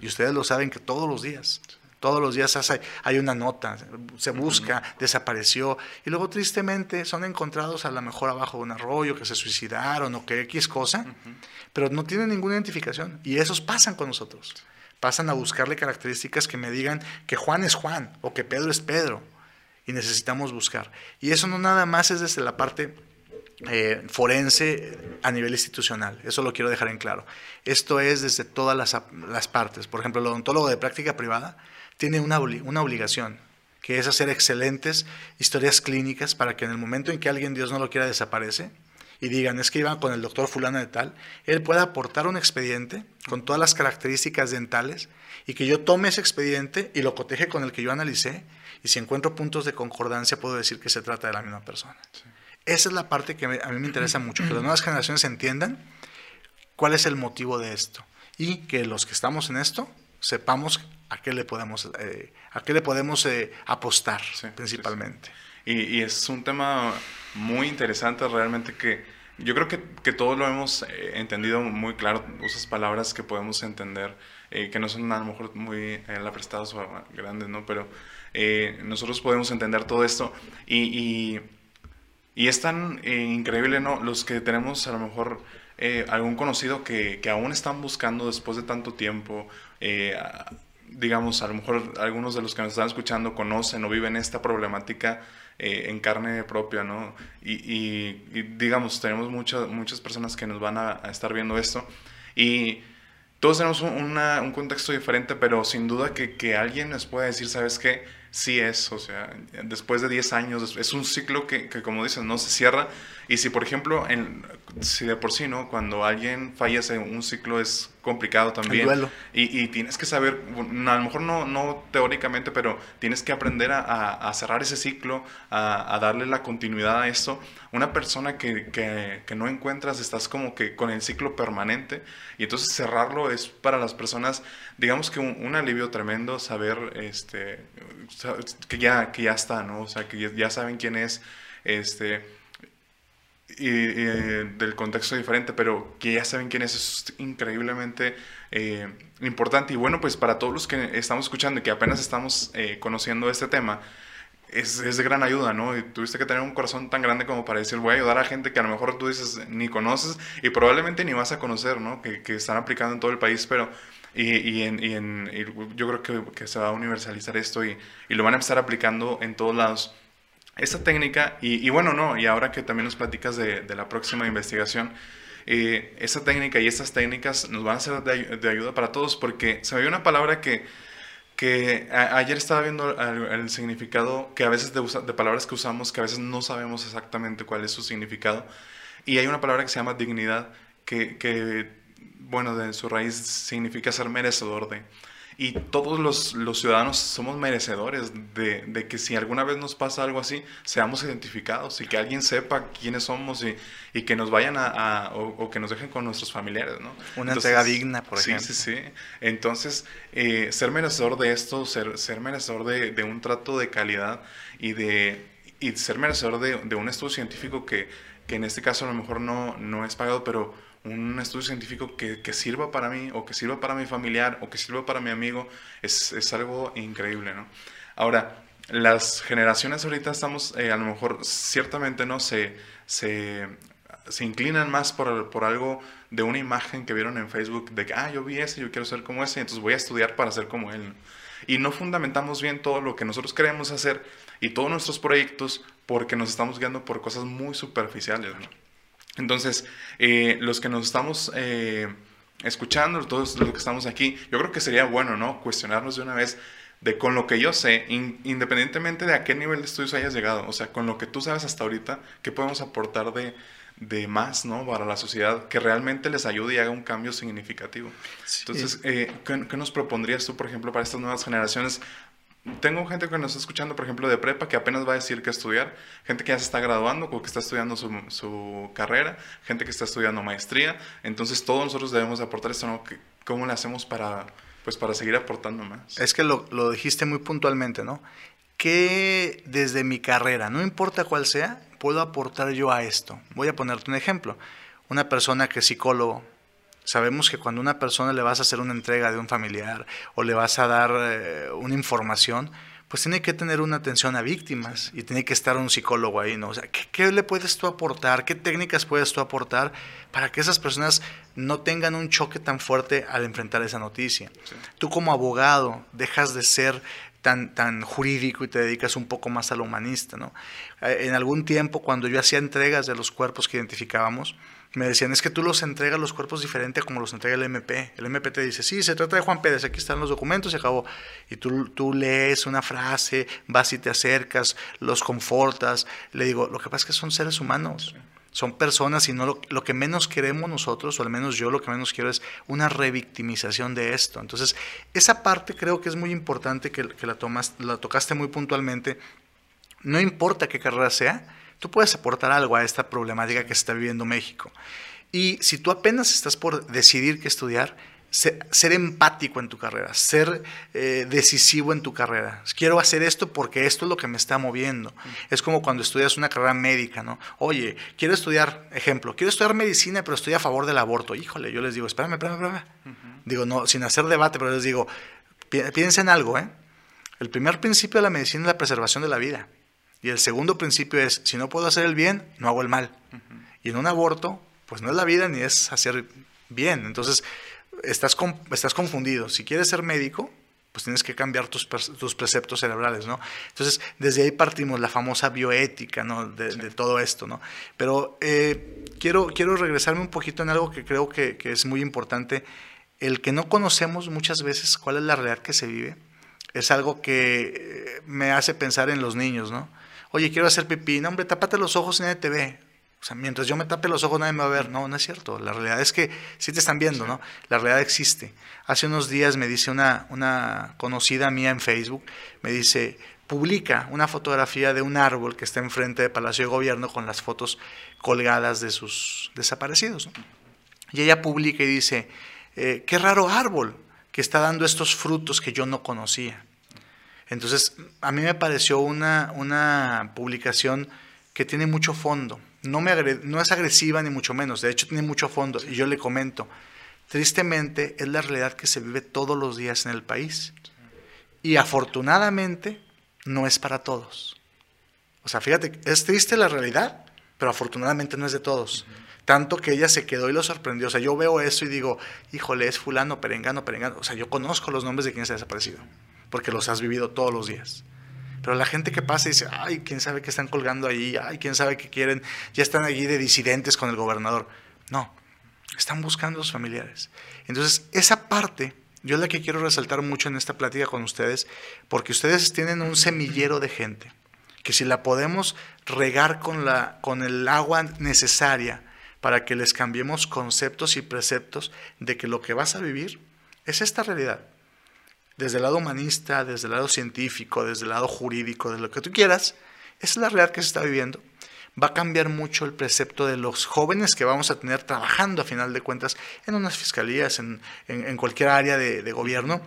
Y ustedes lo saben que todos los días, todos los días hay una nota, se busca, desapareció, y luego tristemente son encontrados a lo mejor abajo de un arroyo, que se suicidaron o que X cosa, pero no tienen ninguna identificación. Y esos pasan con nosotros. Pasan a buscarle características que me digan que Juan es Juan o que Pedro es Pedro. Y necesitamos buscar. Y eso no nada más es desde la parte eh, forense a nivel institucional. Eso lo quiero dejar en claro. Esto es desde todas las, partes. Por ejemplo, el odontólogo de práctica privada tiene una, una obligación, que es hacer excelentes historias clínicas para que en el momento en que alguien, Dios no lo quiera, desaparece, y digan, es que iban con el doctor fulano de tal, él pueda aportar un expediente con todas las características dentales y que yo tome ese expediente y lo coteje con el que yo analicé y si encuentro puntos de concordancia puedo decir que se trata de la misma persona. Esa es la parte que a mí me interesa mucho, que las nuevas generaciones entiendan cuál es el motivo de esto y que los que estamos en esto sepamos a qué le podemos, eh, a qué le podemos eh, apostar principalmente. Y, es un tema muy interesante realmente que yo creo que, que todos lo hemos eh, entendido muy claro, usas palabras que podemos entender, que no son a lo mejor muy la prestadas o grandes, ¿no? Pero nosotros podemos entender todo esto y y es tan eh, increíble, ¿no? Los que tenemos a lo mejor eh, algún conocido que, que, aún están buscando después de tanto tiempo, eh, digamos, a lo mejor algunos de los que nos están escuchando conocen o viven esta problemática en carne propia, ¿no? Y, y, digamos, tenemos muchas, muchas personas que nos van a, estar viendo esto. Y todos tenemos un contexto diferente, pero sin duda que, que alguien nos pueda decir, ¿sabes qué? Sí es, o sea, después de 10 años, es un ciclo que, que como dices, no se cierra. Y si, por ejemplo, en, si de por sí, ¿no? Cuando alguien fallece, un ciclo es complicado también. Y, y, tienes que saber, a lo mejor no, no teóricamente, pero tienes que aprender a, a cerrar ese ciclo, a, a, darle la continuidad a esto. Una persona que, que, que, no encuentras, estás como que con el ciclo permanente. Y entonces cerrarlo es para las personas, digamos que un, un alivio tremendo saber este, que, ya, que ya está, ¿no? O sea, que ya saben quién es. Este, y, del contexto diferente, pero que ya saben quién es, es increíblemente eh, importante. Y bueno, pues para todos los que estamos escuchando y que apenas estamos eh, conociendo este tema, es, es, de gran ayuda, ¿no? Y tuviste que tener un corazón tan grande como para decir, voy a ayudar a gente que a lo mejor tú dices ni conoces y probablemente ni vas a conocer, ¿no? Que, que están aplicando en todo el país, pero... Y, y, en, y, en, yo creo que, que, se va a universalizar esto y, y lo van a empezar aplicando en todos lados. Esta técnica, y, bueno, no, y ahora que también nos platicas de, la próxima investigación, eh, esa técnica y estas técnicas nos van a ser de, ayuda para todos, porque se me una palabra que, que ayer estaba viendo el, significado, que a veces de, de, palabras que usamos, que a veces no sabemos exactamente cuál es su significado, y hay una palabra que se llama dignidad, que, que bueno, de su raíz significa ser merecedor de. Y todos los, los ciudadanos somos merecedores de, de, que si alguna vez nos pasa algo así, seamos identificados y que alguien sepa quiénes somos y, y que nos vayan a, o, que nos dejen con nuestros familiares, ¿no? Una entrega digna, por ejemplo. Sí, sí, sí. Entonces, eh, ser merecedor de esto, ser, ser merecedor de, de, un trato de calidad y, de, y ser merecedor de, de un estudio científico que, que en este caso a lo mejor no, no es pagado, pero un estudio científico que, que, sirva para mí o que sirva para mi familiar o que sirva para mi amigo es, es algo increíble, ¿no? Ahora, las generaciones ahorita estamos, eh, a lo mejor ciertamente no se, se, se inclinan más por, por, algo de una imagen que vieron en Facebook de que, ah, yo vi ese, yo quiero ser como ese, entonces voy a estudiar para ser como él. Y no fundamentamos bien todo lo que nosotros queremos hacer y todos nuestros proyectos porque nos estamos guiando por cosas muy superficiales, ¿no? Entonces, eh, los que nos estamos eh, escuchando, todos los que estamos aquí, yo creo que sería bueno, ¿no? Cuestionarnos de una vez de con lo que yo sé, independientemente de a qué nivel de estudios hayas llegado, o sea, con lo que tú sabes hasta ahorita, ¿qué podemos aportar de, de más, ¿no? Para la sociedad, que realmente les ayude y haga un cambio significativo. Entonces, eh, ¿qué, ¿qué, nos propondrías tú, por ejemplo, para estas nuevas generaciones? Tengo gente que nos está escuchando, por ejemplo, de prepa, que apenas va a decir que estudiar, gente que ya se está graduando o que está estudiando su, su carrera, gente que está estudiando maestría. Entonces, todos nosotros debemos aportar esto, ¿no? ¿Cómo le hacemos para, pues, para seguir aportando más? Es que lo, lo dijiste muy puntualmente, ¿no? Que desde mi carrera, no importa cuál sea, puedo aportar yo a esto. Voy a ponerte un ejemplo. Una persona que es psicólogo, Sabemos que cuando a una persona le vas a hacer una entrega de un familiar o le vas a dar eh, una información, pues tiene que tener una atención a víctimas y tiene que estar un psicólogo ahí, ¿no? O sea, ¿qué, ¿qué, le puedes tú aportar? ¿Qué técnicas puedes tú aportar para que esas personas no tengan un choque tan fuerte al enfrentar esa noticia? Sí. Tú como abogado dejas de ser tan, tan jurídico y te dedicas un poco más a lo humanista, ¿no? Eh, en algún tiempo, cuando yo hacía entregas de los cuerpos que identificábamos, me decían, es que tú los entregas los cuerpos diferente a como los entrega el MP. El MP te dice, sí, se trata de Juan Pérez, aquí están los documentos y acabó. Y tú, tú lees una frase, vas y te acercas, los confortas. Le digo, lo que pasa es que son seres humanos, son personas y no lo, lo, que menos queremos nosotros, o al menos yo lo que menos quiero es una revictimización de esto. Entonces, esa parte creo que es muy importante que, que la, tomas, la tocaste muy puntualmente. No importa qué carrera sea, tú puedes aportar algo a esta problemática que se está viviendo México. Y si tú apenas estás por decidir qué estudiar, ser, ser empático en tu carrera, ser eh, decisivo en tu carrera. Quiero hacer esto porque esto es lo que me está moviendo. Es como cuando estudias una carrera médica, ¿no? Oye, quiero estudiar, ejemplo, quiero estudiar medicina, pero estoy a favor del aborto. Híjole, yo les digo, espérame, espérame, espérame. Uh -huh. Digo, no, sin hacer debate, pero les digo, pi piensa en algo, ¿eh? El primer principio de la medicina es la preservación de la vida. Y el segundo principio es, si no puedo hacer el bien, no hago el mal. Uh -huh. Y en un aborto, pues no es la vida ni es hacer bien. Entonces, estás, estás confundido. Si quieres ser médico, pues tienes que cambiar tus, tus preceptos cerebrales, ¿no? Entonces, desde ahí partimos la famosa bioética, ¿no? De, sí. de todo esto, ¿no? Pero eh, quiero, quiero regresarme un poquito en algo que creo que, que es muy importante. El que no conocemos muchas veces cuál es la realidad que se vive, es algo que me hace pensar en los niños, ¿no? Oye, quiero hacer pipí. No, hombre, tápate los ojos y nadie te ve. O sea, mientras yo me tape los ojos nadie me va a ver. No, no es cierto. La realidad es que sí te están viendo, ¿no? La realidad existe. Hace unos días me dice una, una conocida mía en Facebook, me dice, publica una fotografía de un árbol que está enfrente del Palacio de Gobierno con las fotos colgadas de sus desaparecidos. Y ella publica y dice, eh, qué raro árbol que está dando estos frutos que yo no conocía. Entonces, a mí me pareció una, una publicación que tiene mucho fondo. No, me no es agresiva ni mucho menos, de hecho tiene mucho fondo. Y yo le comento, tristemente es la realidad que se vive todos los días en el país. Y afortunadamente no es para todos. O sea, fíjate, es triste la realidad, pero afortunadamente no es de todos. Tanto que ella se quedó y lo sorprendió. O sea, yo veo eso y digo, híjole, es fulano, perengano, perengano. O sea, yo conozco los nombres de quienes ha desaparecido porque los has vivido todos los días. Pero la gente que pasa y dice, ay, quién sabe qué están colgando ahí, ay, quién sabe qué quieren, ya están allí de disidentes con el gobernador. No, están buscando a sus familiares. Entonces, esa parte, yo es la que quiero resaltar mucho en esta plática con ustedes, porque ustedes tienen un semillero de gente, que si la podemos regar con, la, con el agua necesaria para que les cambiemos conceptos y preceptos de que lo que vas a vivir es esta realidad desde el lado humanista, desde el lado científico, desde el lado jurídico, de lo que tú quieras, es la realidad que se está viviendo. Va a cambiar mucho el precepto de los jóvenes que vamos a tener trabajando a final de cuentas en unas fiscalías, en, en, en cualquier área de, de, gobierno,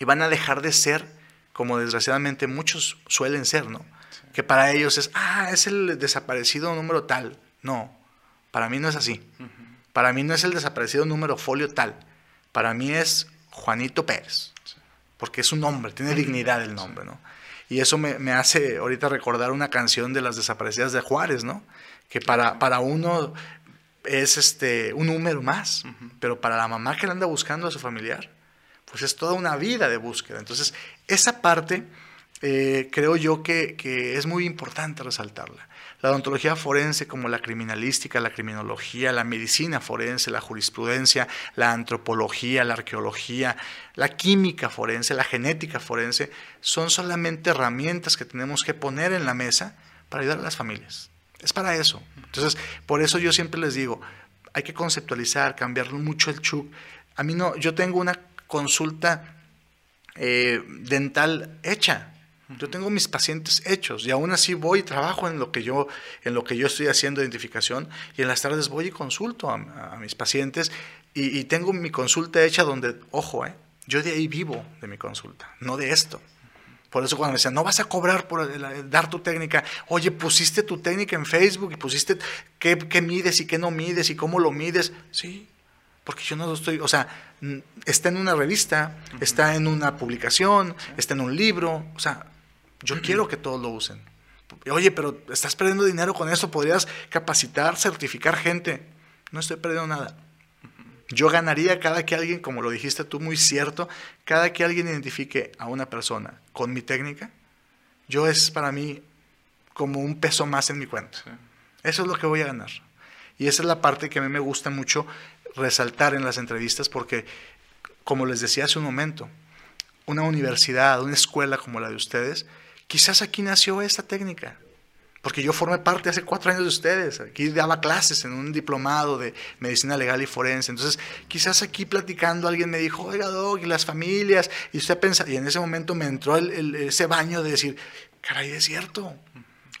y van a dejar de ser como desgraciadamente muchos suelen ser, ¿no? Sí. Que para ellos es, ah, es el desaparecido número tal. No, para mí no es así. Uh -huh. Para mí no es el desaparecido número folio tal. Para mí es Juanito Pérez porque es un nombre, tiene dignidad el nombre, ¿no? Y eso me, me, hace ahorita recordar una canción de las desaparecidas de Juárez, ¿no? Que para, para uno es este, un número más, uh -huh. pero para la mamá que le anda buscando a su familiar, pues es toda una vida de búsqueda. Entonces, esa parte eh, creo yo que, que es muy importante resaltarla. La odontología forense como la criminalística, la criminología, la medicina forense, la jurisprudencia, la antropología, la arqueología, la química forense, la genética forense, son solamente herramientas que tenemos que poner en la mesa para ayudar a las familias. Es para eso. Entonces, por eso yo siempre les digo, hay que conceptualizar, cambiar mucho el chuk. A mí no, yo tengo una consulta eh, dental hecha. Yo tengo mis pacientes hechos y aún así voy y trabajo en lo que yo, en lo que yo estoy haciendo identificación y en las tardes voy y consulto a, a mis pacientes y, y, tengo mi consulta hecha donde, ojo, eh, yo de ahí vivo de mi consulta, no de esto. Por eso cuando me decían, no vas a cobrar por el, el, dar tu técnica, oye, pusiste tu técnica en Facebook y pusiste qué, qué mides y qué no mides y cómo lo mides. Sí, Porque yo no estoy, o sea, está en una revista, está en una publicación, está en un libro, o sea, yo quiero que todos lo usen. Oye, pero estás perdiendo dinero con eso, podrías capacitar, certificar gente. No estoy perdiendo nada. Yo ganaría cada que alguien, como lo dijiste tú muy cierto, cada que alguien identifique a una persona con mi técnica, yo es para mí como un peso más en mi cuenta. Eso es lo que voy a ganar. Y esa es la parte que a mí me gusta mucho resaltar en las entrevistas porque, como les decía hace un momento, una universidad, una escuela como la de ustedes, quizás aquí nació esta técnica. Porque yo formé parte hace cuatro años de ustedes. Aquí daba clases en un diplomado de medicina legal y forense. Entonces, quizás aquí platicando alguien me dijo, oiga, Doc, y las familias. Y usted pensa, y en ese momento me entró ese baño de decir, caray, es cierto.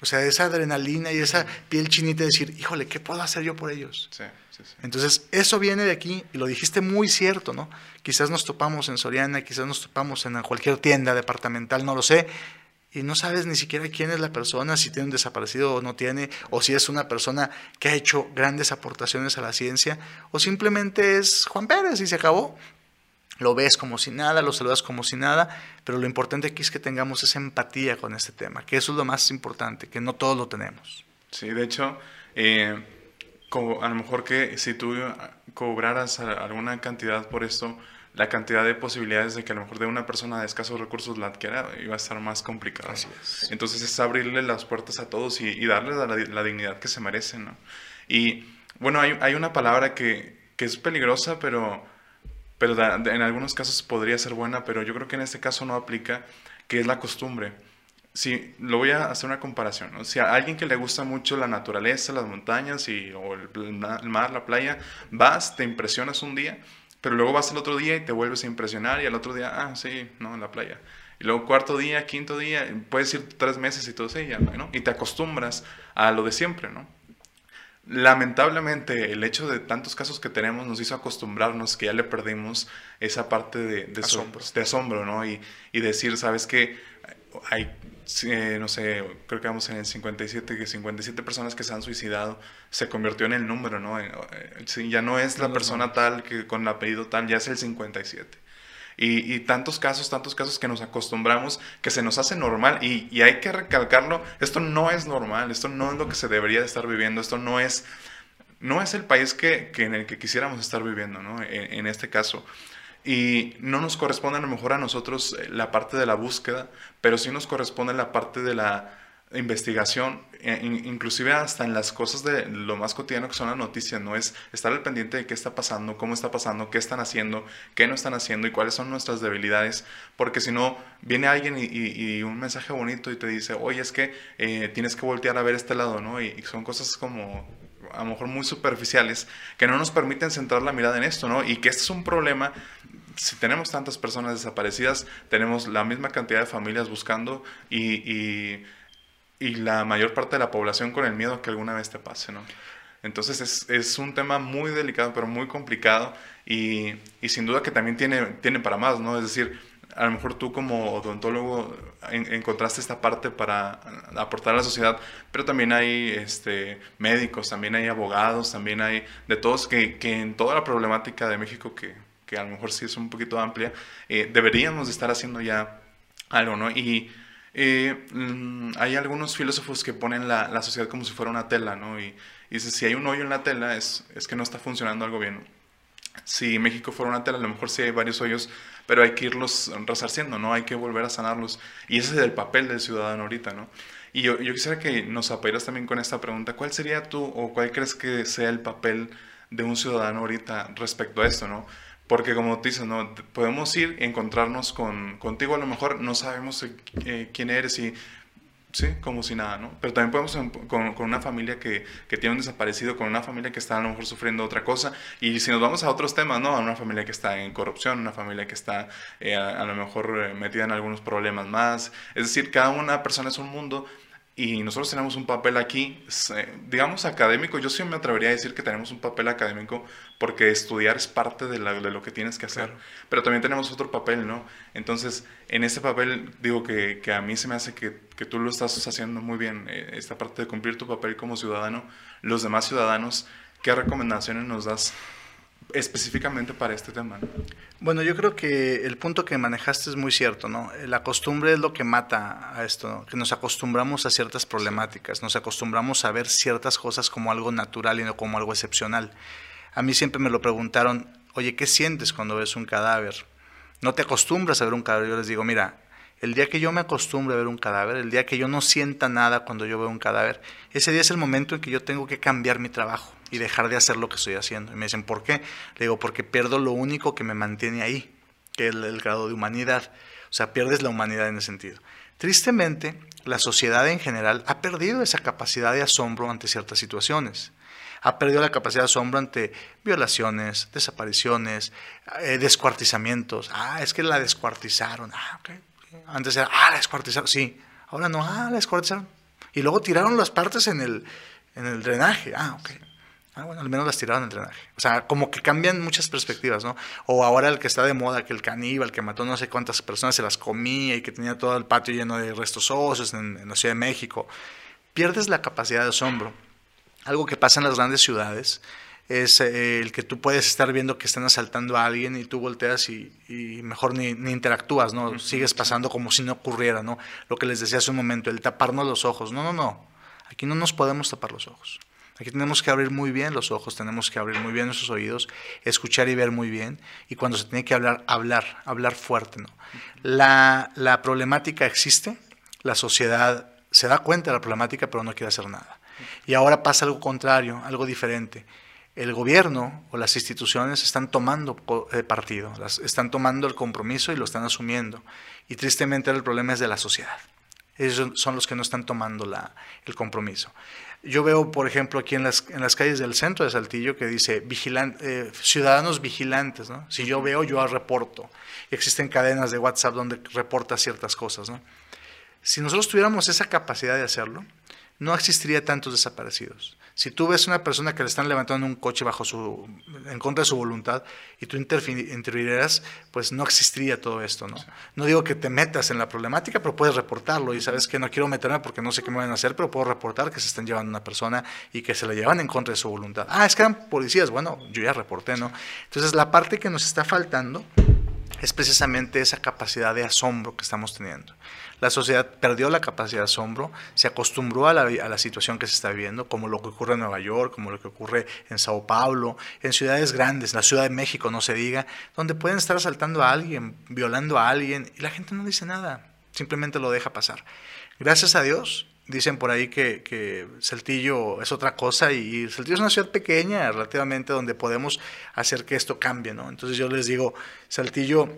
O sea, esa adrenalina y esa piel chinita de decir, híjole, ¿qué puedo hacer yo por ellos? Sí, sí, sí. Entonces, eso viene de aquí, y lo dijiste muy cierto, ¿no? Quizás nos topamos en Soriana, quizás nos topamos en cualquier tienda departamental, no lo sé, y no sabes ni siquiera quién es la persona, si tiene un desaparecido o no tiene, o si es una persona que ha hecho grandes aportaciones a la ciencia, o simplemente es Juan Pérez y se acabó lo ves como si nada, lo saludas como si nada, pero lo importante aquí es que tengamos esa empatía con este tema, que eso es lo más importante, que no todos lo tenemos. Sí, de hecho, eh, a lo mejor que si tú cobraras alguna cantidad por esto, la cantidad de posibilidades de que a lo mejor de una persona de escasos recursos la adquiera iba a estar más complicada. Es. Entonces es abrirle las puertas a todos y, darles la, dignidad que se merecen. ¿no? Y bueno, hay, hay una palabra que, que es peligrosa, pero pero en algunos casos podría ser buena, pero yo creo que en este caso no aplica, que es la costumbre. Si lo voy a hacer una comparación, ¿no? si a alguien que le gusta mucho la naturaleza, las montañas y, o el, mar, la playa, vas, te impresionas un día, pero luego vas el otro día y te vuelves a impresionar y al otro día, ah, sí, no, en la playa. Y luego cuarto día, quinto día, puedes ir tres meses y todo eso, ya, ¿no? Y te acostumbras a lo de siempre, ¿no? lamentablemente el hecho de tantos casos que tenemos nos hizo acostumbrarnos que ya le perdimos esa parte de, asombro. de asombro, ¿no? Y, y decir, ¿sabes qué? Hay, eh, no sé, creo que vamos en el 57, que 57 personas que se han suicidado, se convirtió en el número, ¿no? Eh, ya no es la persona tal que con el apellido tal, ya es el 57. Y, tantos casos, tantos casos que nos acostumbramos, que se nos hace normal y, hay que recalcarlo, esto no es normal, esto no es lo que se debería de estar viviendo, esto no es, no es el país que, en el que quisiéramos estar viviendo, ¿no? En, en este caso. Y no nos corresponde a lo mejor a nosotros eh, la parte de la búsqueda, pero sí nos corresponde la parte de la investigación, eh, inclusive hasta en las cosas de lo más cotidiano que son las noticias, ¿no? Es estar al pendiente de qué está pasando, cómo está pasando, qué están haciendo, qué no están haciendo y cuáles son nuestras debilidades, porque si no, viene alguien y, un mensaje bonito y te dice, oye, es que eh, tienes que voltear a ver este lado, ¿no? Y, son cosas como a lo mejor muy superficiales que no nos permiten centrar la mirada en esto, ¿no? Y que este es un problema si tenemos tantas personas desaparecidas, tenemos la misma cantidad de familias buscando y y la mayor parte de la población con el miedo a que alguna vez te pase, ¿no? Entonces es, es un tema muy delicado, pero muy complicado y, y, sin duda que también tiene, tiene para más, ¿no? Es decir, a lo mejor tú como odontólogo encontraste esta parte para aportar a la sociedad, pero también hay este, médicos, también hay abogados, también hay de todos que, que en toda la problemática de México, que, que, a lo mejor sí es un poquito amplia, eh, deberíamos de estar haciendo ya algo, ¿no? Y eh, mm, hay algunos filósofos que ponen la, la, sociedad como si fuera una tela, ¿no? Y, y dice, si hay un hoyo en la tela es, es que no está funcionando algo bien. Si México fuera una tela, a lo mejor sí hay varios hoyos, pero hay que irlos resarciendo, ¿no? Hay que volver a sanarlos. Y ese es el papel del ciudadano ahorita, ¿no? Y yo, yo quisiera que nos apoyaras también con esta pregunta. ¿Cuál sería tú o cuál crees que sea el papel de un ciudadano ahorita respecto a esto, ¿no? Porque como tú dices, ¿no? podemos ir y encontrarnos con, contigo, a lo mejor no sabemos eh, quién eres y sí, como si nada, ¿no? Pero también podemos con, con una familia que, que, tiene un desaparecido, con una familia que está a lo mejor sufriendo otra cosa. Y si nos vamos a otros temas, ¿no? A una familia que está en corrupción, una familia que está eh, a, lo mejor eh, metida en algunos problemas más. Es decir, cada una persona es un mundo y nosotros tenemos un papel aquí, digamos académico, yo sí me atrevería a decir que tenemos un papel académico porque estudiar es parte de, de lo que tienes que hacer, pero también tenemos otro papel, ¿no? Entonces, en ese papel digo que, que a mí se me hace que, que, tú lo estás haciendo muy bien, eh, esta parte de cumplir tu papel como ciudadano, los demás ciudadanos, ¿qué recomendaciones nos das específicamente para este tema. Bueno, yo creo que el punto que manejaste es muy cierto, ¿no? La costumbre es lo que mata a esto, que nos acostumbramos a ciertas problemáticas, nos acostumbramos a ver ciertas cosas como algo natural y no como algo excepcional. A mí siempre me lo preguntaron, oye, ¿qué sientes cuando ves un cadáver? No te acostumbras a ver un cadáver. Yo les digo, mira, el día que yo me acostumbre a ver un cadáver, el día que yo no sienta nada cuando yo veo un cadáver, ese día es el momento en que yo tengo que cambiar mi trabajo y dejar de hacer lo que estoy haciendo. Y me dicen, ¿por qué? Le digo, porque pierdo lo único que me mantiene ahí, que es el, grado de humanidad. O sea, pierdes la humanidad en ese sentido. Tristemente, la sociedad en general ha perdido esa capacidad de asombro ante ciertas situaciones. Ha perdido la capacidad de asombro ante violaciones, desapariciones, eh, descuartizamientos. Ah, es que la descuartizaron. Ah, ok. Antes era, ah, la descuartizaron. Sí. Ahora no, ah, la descuartizaron. Y luego tiraron las partes en el, en el drenaje. Ah, ok. Ah, bueno, al menos las tiraron en drenaje. O sea, como que cambian muchas perspectivas, ¿no? O ahora el que está de moda, que el caníbal, que mató no sé cuántas personas, se las comía y que tenía todo el patio lleno de restos óseos en, la Ciudad de México. Pierdes la capacidad de asombro. Algo que pasa en las grandes ciudades es eh, el que tú puedes estar viendo que están asaltando a alguien y tú volteas y, mejor ni, interactúas, ¿no? Sigues pasando como si no ocurriera, ¿no? Lo que les decía hace un momento, el taparnos los ojos. No, no, no. Aquí no nos podemos tapar los ojos. Aquí tenemos que abrir muy bien los ojos, tenemos que abrir muy bien nuestros oídos, escuchar y ver muy bien. Y cuando se tiene que hablar, hablar, hablar fuerte. ¿no? La, la problemática existe, la sociedad se da cuenta de la problemática, pero no quiere hacer nada. Y ahora pasa algo contrario, algo diferente. El gobierno o las instituciones están tomando eh, partido, están tomando el compromiso y lo están asumiendo. Y tristemente el problema es de la sociedad. Ellos son los que no están tomando la, el compromiso. Yo veo, por ejemplo, aquí en las, en las calles del centro de Saltillo que dice eh, ciudadanos vigilantes. ¿no? Si yo veo, yo reporto. Existen cadenas de WhatsApp donde reporta ciertas cosas. ¿no? Si nosotros tuviéramos esa capacidad de hacerlo, no existiría tantos desaparecidos. Si tú ves una persona que le están levantando un coche bajo su, en contra de su voluntad y tú intervinieras, pues no existiría todo esto, ¿no? No digo que te metas en la problemática, pero puedes reportarlo y sabes que no quiero meterme porque no sé qué me van a hacer, pero puedo reportar que se están llevando a una persona y que se la llevan en contra de su voluntad. Ah, es que eran policías, bueno, yo ya reporté, ¿no? Entonces la parte que nos está faltando es precisamente esa capacidad de asombro que estamos teniendo. La sociedad perdió la capacidad de asombro, se acostumbró a la, situación que se está viviendo, como lo que ocurre en Nueva York, como lo que ocurre en Sao Paulo, en ciudades grandes, la Ciudad de México, no se diga, donde pueden estar asaltando a alguien, violando a alguien, y la gente no dice nada, simplemente lo deja pasar. Gracias a Dios, dicen por ahí que, que, Saltillo es otra cosa y Saltillo es una ciudad pequeña relativamente donde podemos hacer que esto cambie, ¿no? Entonces yo les digo, Saltillo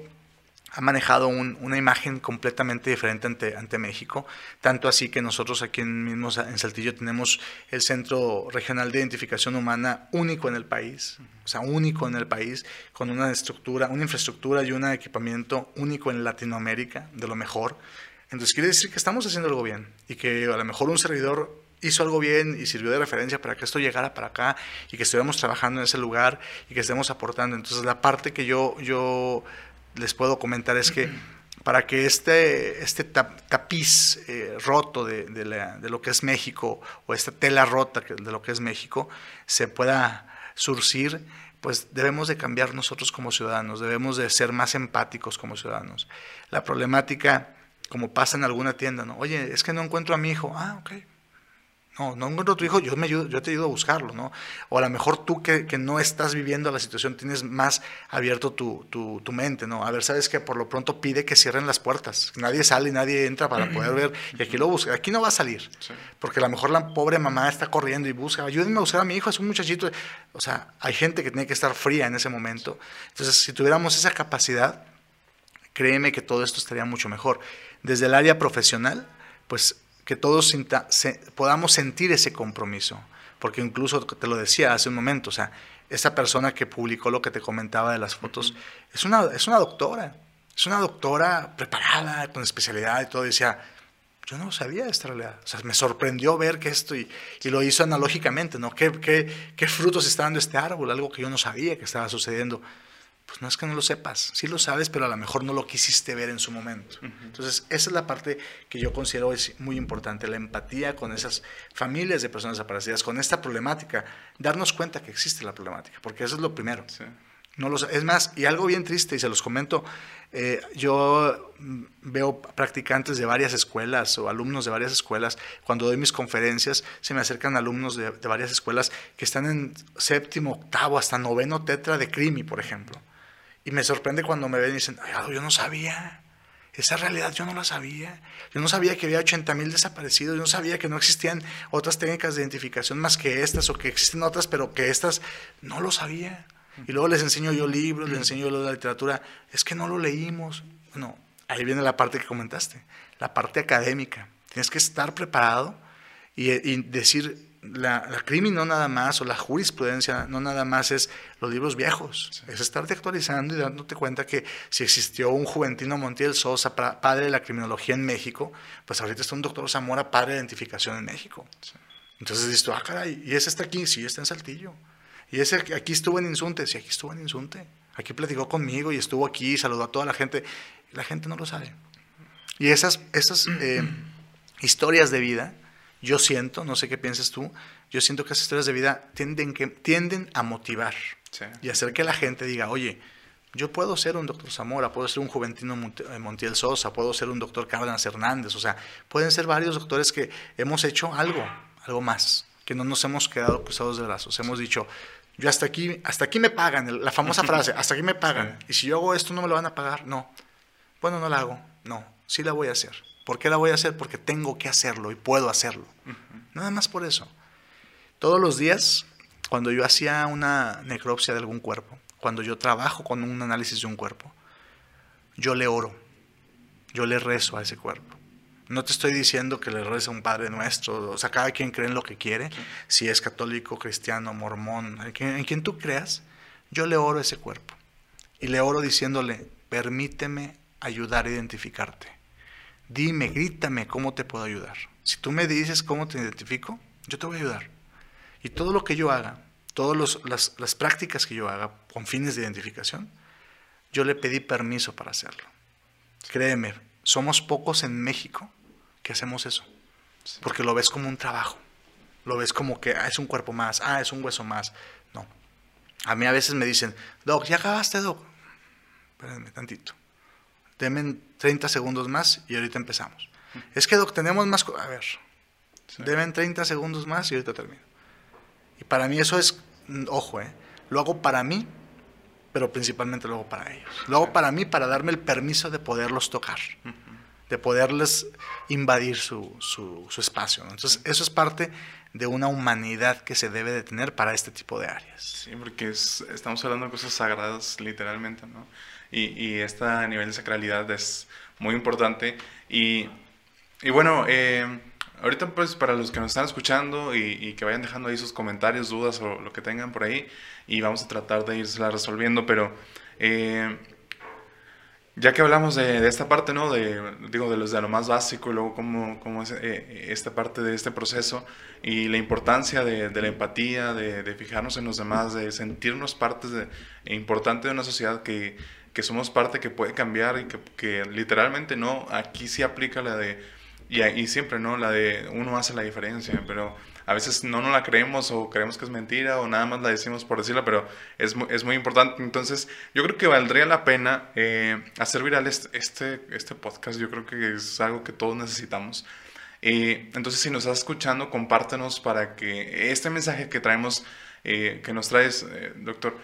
ha manejado una imagen completamente diferente ante, ante México, tanto así que nosotros aquí mismo en Saltillo tenemos el Centro Regional de Identificación Humana único en el país, o sea, único en el país, con una estructura, una infraestructura y un equipamiento único en Latinoamérica, de lo mejor. Entonces quiere decir que estamos haciendo algo bien y que a lo mejor un servidor hizo algo bien y sirvió de referencia para que esto llegara para acá y que estuviéramos trabajando en ese lugar y que estemos aportando. Entonces la parte que yo, yo les puedo comentar es que para que este, este tapiz eh, roto de, lo que es México o esta tela rota de lo que es México se pueda surcir, pues debemos de cambiar nosotros como ciudadanos, debemos de ser más empáticos como ciudadanos. La problemática, como pasa en alguna tienda, ¿no? Oye, es que no encuentro a mi hijo. Ah, ok, no, no encuentro a tu hijo, yo, me ayudo, yo te ayudo a buscarlo, ¿no? O a lo mejor tú que, no estás viviendo la situación tienes más abierto tu, mente, ¿no? A ver, sabes que por lo pronto pide que cierren las puertas, nadie sale y nadie entra para poder ver, y aquí lo busca, aquí no va a salir, porque a lo mejor la pobre mamá está corriendo y busca, ayúdenme a buscar a mi hijo, es un muchachito, o sea, hay gente que tiene que estar fría en ese momento, entonces si tuviéramos esa capacidad, créeme que todo esto estaría mucho mejor. Desde el área profesional, pues que todos podamos sentir ese compromiso. Porque incluso te lo decía hace un momento, o sea, esa persona que publicó lo que te comentaba de las fotos, es, una, es una doctora, es una doctora preparada, con especialidad y todo, y decía, yo no sabía esta realidad. O sea, me sorprendió ver que esto, y, lo hizo analógicamente, ¿no? ¿Qué, qué, qué frutos está dando este árbol? Algo que yo no sabía que estaba sucediendo Pues no es que no lo sepas, sí lo sabes, pero a lo mejor no lo quisiste ver en su momento. Entonces, esa es la parte que yo considero es muy importante, la empatía con esas familias de personas desaparecidas, con esta problemática, darnos cuenta que existe la problemática, porque eso es lo primero. No lo, es más, y algo bien triste, y se los comento, eh, yo veo practicantes de varias escuelas o alumnos de varias escuelas, cuando doy mis conferencias, se me acercan alumnos de, varias escuelas que están en séptimo, octavo, hasta noveno tetra de CRIMI, por ejemplo. Y me sorprende cuando me ven y dicen, Ay, yo no sabía. Esa realidad yo no la sabía. Yo no sabía que había 80 mil desaparecidos. Yo no sabía que no existían otras técnicas de identificación más que estas o que existen otras, pero que estas no lo sabía. Y luego les enseño yo libros, les enseño yo la literatura. Es que no lo leímos. Bueno, ahí viene la parte que comentaste, la parte académica. Tienes que estar preparado y, y decir, la, la crimen no nada más, o la jurisprudencia no nada más es los libros viejos, es estarte actualizando y dándote cuenta que si existió un Juventino Montiel Sosa, padre de la criminología en México, pues ahorita está un doctor Zamora, padre de identificación en México. Entonces dices tú, ah, caray, y ese está aquí, sí, está en Saltillo. Y ese aquí estuvo en Insunte, sí, aquí estuvo en Insunte. Aquí platicó conmigo y estuvo aquí, saludó a toda la gente. La gente no lo sabe. Y esas, esas eh, historias de vida yo siento, no sé qué piensas tú, yo siento que esas historias de vida tienden, que, tienden a motivar y hacer que la gente diga, oye, yo puedo ser un doctor Zamora, puedo ser un Juventino eh, Montiel Sosa, puedo ser un doctor Cárdenas Hernández, o sea, pueden ser varios doctores que hemos hecho algo, algo más, que no nos hemos quedado cruzados de brazos, hemos dicho, yo hasta aquí, hasta aquí me pagan, la famosa frase, hasta aquí me pagan, y si yo hago esto no me lo van a pagar, no, bueno, no la hago, no, sí la voy a hacer. ¿Por qué la voy a hacer? Porque tengo que hacerlo y puedo hacerlo. Nada más por eso. Todos los días, cuando yo hacía una necropsia de algún cuerpo, cuando yo trabajo con un análisis de un cuerpo, yo le oro, yo le rezo a ese cuerpo. No te estoy diciendo que le reza a un Padre Nuestro, o sea, cada quien cree en lo que quiere, si es católico, cristiano, mormón, en quien, en quien tú creas, yo le oro a ese cuerpo. Y le oro diciéndole, permíteme ayudar a identificarte dime, grítame cómo te puedo ayudar. Si tú me dices cómo te identifico, yo te voy a ayudar. Y todo lo que yo haga, todas las, prácticas que yo haga con fines de identificación, yo le pedí permiso para hacerlo. Créeme, somos pocos en México que hacemos eso, porque lo ves como un trabajo, lo ves como que ah, es un cuerpo más, ah, es un hueso más. No. A mí a veces me dicen, Doc, ¿ya acabaste, Doc? Espérenme tantito. Deme 30 segundos más y ahorita empezamos. Es que, tenemos más... A ver, deben 30 segundos más y ahorita termino. Y para mí eso es, mm, ojo, ¿eh? lo hago para mí, pero principalmente lo hago para ellos. Lo hago para mí para darme el permiso de poderlos tocar, de poderles invadir su, su, espacio. Entonces, eso es parte de una humanidad que se debe de tener para este tipo de áreas. Sí, porque estamos hablando de cosas sagradas, literalmente, ¿no? Y, y este nivel de sacralidad es muy importante. Y, y bueno, eh, ahorita pues para los que nos están escuchando y, que vayan dejando ahí sus comentarios, dudas o lo que tengan por ahí, y vamos a tratar de irse resolviendo, pero... Eh, ya que hablamos de, esta parte, ¿no? De, digo, de, los, de lo más básico, y luego cómo, cómo es eh, esta parte de este proceso y la importancia de, la empatía, de, fijarnos en los demás, de sentirnos partes de, importante de una sociedad que, que somos parte que puede cambiar y que, literalmente no, aquí sí aplica la de, y, y, siempre no, la de uno hace la diferencia, pero a veces no nos la creemos o creemos que es mentira o nada más la decimos por decirla, pero es, es muy importante. Entonces, yo creo que valdría la pena eh, hacer viral este, este, podcast, yo creo que es algo que todos necesitamos. Eh, entonces, si nos estás escuchando, compártenos para que este mensaje que traemos, eh, que nos traes, doctor,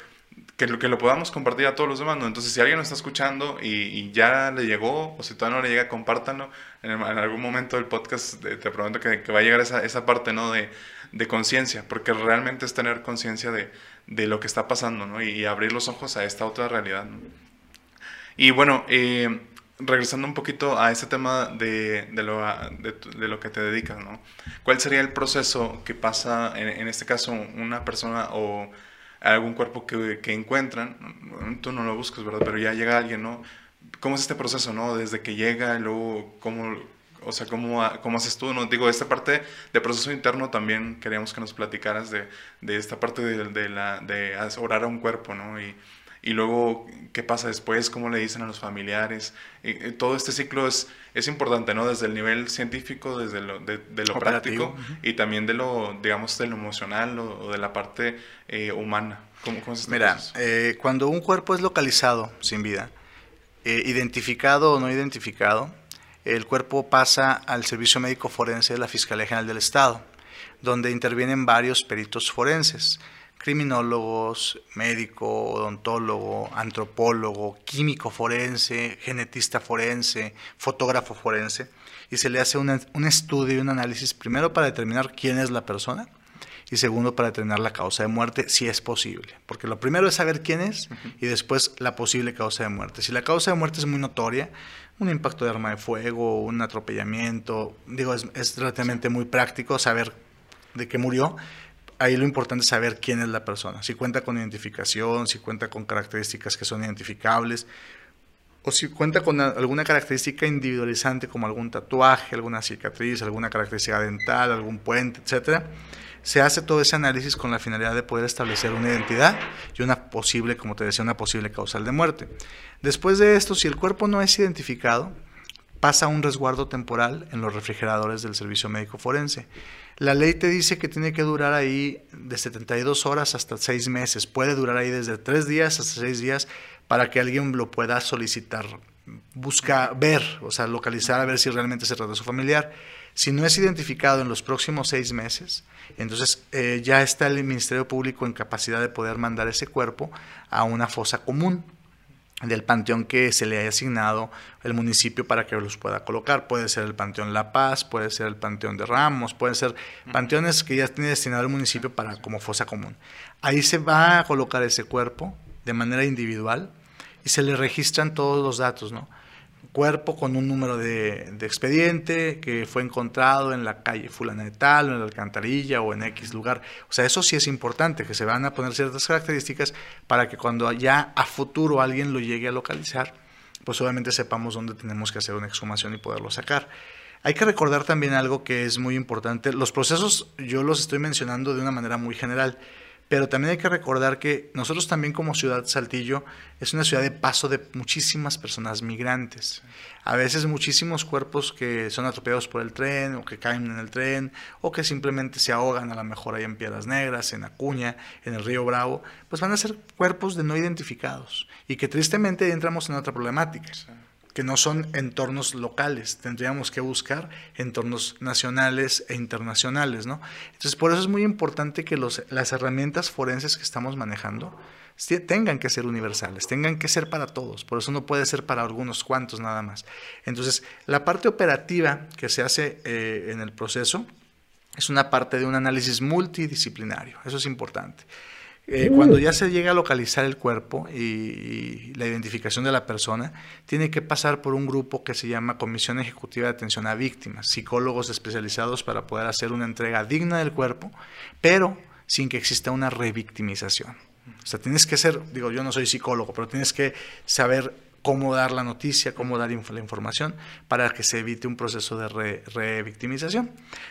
que lo, que lo podamos compartir a todos los demás. ¿no? Entonces, si alguien nos está escuchando y, ya le llegó, o si todavía no le llega, compártanlo. En, algún momento del podcast te, prometo que, que, va a llegar esa, esa parte ¿no? de, de conciencia, porque realmente es tener conciencia de, de, lo que está pasando ¿no? y, abrir los ojos a esta otra realidad. Y bueno, eh, regresando un poquito a ese tema de, de, lo, de, lo que te dedicas, ¿no? ¿cuál sería el proceso que pasa, en, en este caso, una persona o algún cuerpo que, que, encuentran, tú no lo buscas, ¿verdad? Pero ya llega alguien, ¿no? ¿Cómo es este proceso, no? Desde que llega, luego, ¿cómo, o sea, cómo, cómo haces tú, no? Digo, esta parte de proceso interno también queríamos que nos platicaras de, de esta parte de, de, la, de orar a un cuerpo, ¿no? Y, y luego qué pasa después, cómo le dicen a los familiares. todo este ciclo es, es importante, ¿no? Desde el nivel científico, desde lo, de, lo práctico y también de lo, digamos, de lo emocional o, de la parte eh, humana. ¿Cómo, cómo este Mira, eh, cuando un cuerpo es localizado sin vida, eh, identificado o no identificado, el cuerpo pasa al Servicio Médico Forense de la Fiscalía General del Estado, donde intervienen varios peritos forenses criminólogos, médico, odontólogo, antropólogo, químico forense, genetista forense, fotógrafo forense, y se le hace un estudio y un análisis primero para determinar quién es la persona y segundo para determinar la causa de muerte si es posible, porque lo primero es saber quién es y después la posible causa de muerte. Si la causa de muerte es muy notoria, un impacto de arma de fuego, un atropellamiento, digo, es, es relativamente muy práctico saber de qué murió, ahí lo importante es saber quién es la persona, si cuenta con identificación, si cuenta con características que son identificables, o si cuenta con alguna característica individualizante como algún tatuaje, alguna cicatriz, alguna característica dental, algún puente, etc. Se hace todo ese análisis con la finalidad de poder establecer una identidad y una posible, como te decía, una posible causal de muerte. Después de esto, si el cuerpo no es identificado, pasa a un resguardo temporal en los refrigeradores del Servicio Médico Forense. La ley te dice que tiene que durar ahí de 72 horas hasta 6 meses. Puede durar ahí desde 3 días hasta 6 días para que alguien lo pueda solicitar, buscar, ver, o sea, localizar a ver si realmente se trata de su familiar. Si no es identificado en los próximos 6 meses, entonces eh, ya está el Ministerio Público en capacidad de poder mandar ese cuerpo a una fosa común del panteón que se le haya asignado el municipio para que los pueda colocar. Puede ser el Panteón La Paz, puede ser el Panteón de Ramos, pueden ser panteones que ya tiene destinado el municipio para como fosa común. Ahí se va a colocar ese cuerpo de manera individual y se le registran todos los datos, ¿no? Cuerpo con un número de, expediente que fue encontrado en la calle fulana de tal, o en la alcantarilla o en X lugar. O sea, eso sí es importante, que se van a poner ciertas características para que cuando ya a futuro alguien lo llegue a localizar, pues obviamente sepamos dónde tenemos que hacer una exhumación y poderlo sacar. Hay que recordar también algo que es muy importante. Los procesos yo los estoy mencionando de una manera muy general. Pero también hay que recordar que nosotros también como ciudad Saltillo es una ciudad de paso de muchísimas personas migrantes. A veces muchísimos cuerpos que son atropellados por el tren o que caen en el tren o que simplemente se ahogan a lo mejor ahí en Piedras Negras, en Acuña, en el río Bravo, pues van a ser cuerpos de no identificados. Y que tristemente entramos en otra problemática que no son entornos locales, tendríamos que buscar entornos nacionales e internacionales, ¿no? Entonces, por eso es muy importante que los, las herramientas forenses que estamos manejando tengan que ser universales, tengan que ser para todos, por eso no puede ser para algunos cuantos nada más. Entonces, la parte operativa que se hace eh, en el proceso es una parte de un análisis multidisciplinario, eso es importante. Eh, cuando ya se llega a localizar el cuerpo y, la identificación de la persona, tiene que pasar por un grupo que se llama Comisión Ejecutiva de Atención a Víctimas, psicólogos especializados para poder hacer una entrega digna del cuerpo, pero sin que exista una revictimización. O sea, tienes que ser, digo, yo no soy psicólogo, pero tienes que saber cómo dar la noticia, cómo dar la información para que se evite un proceso de revictimización.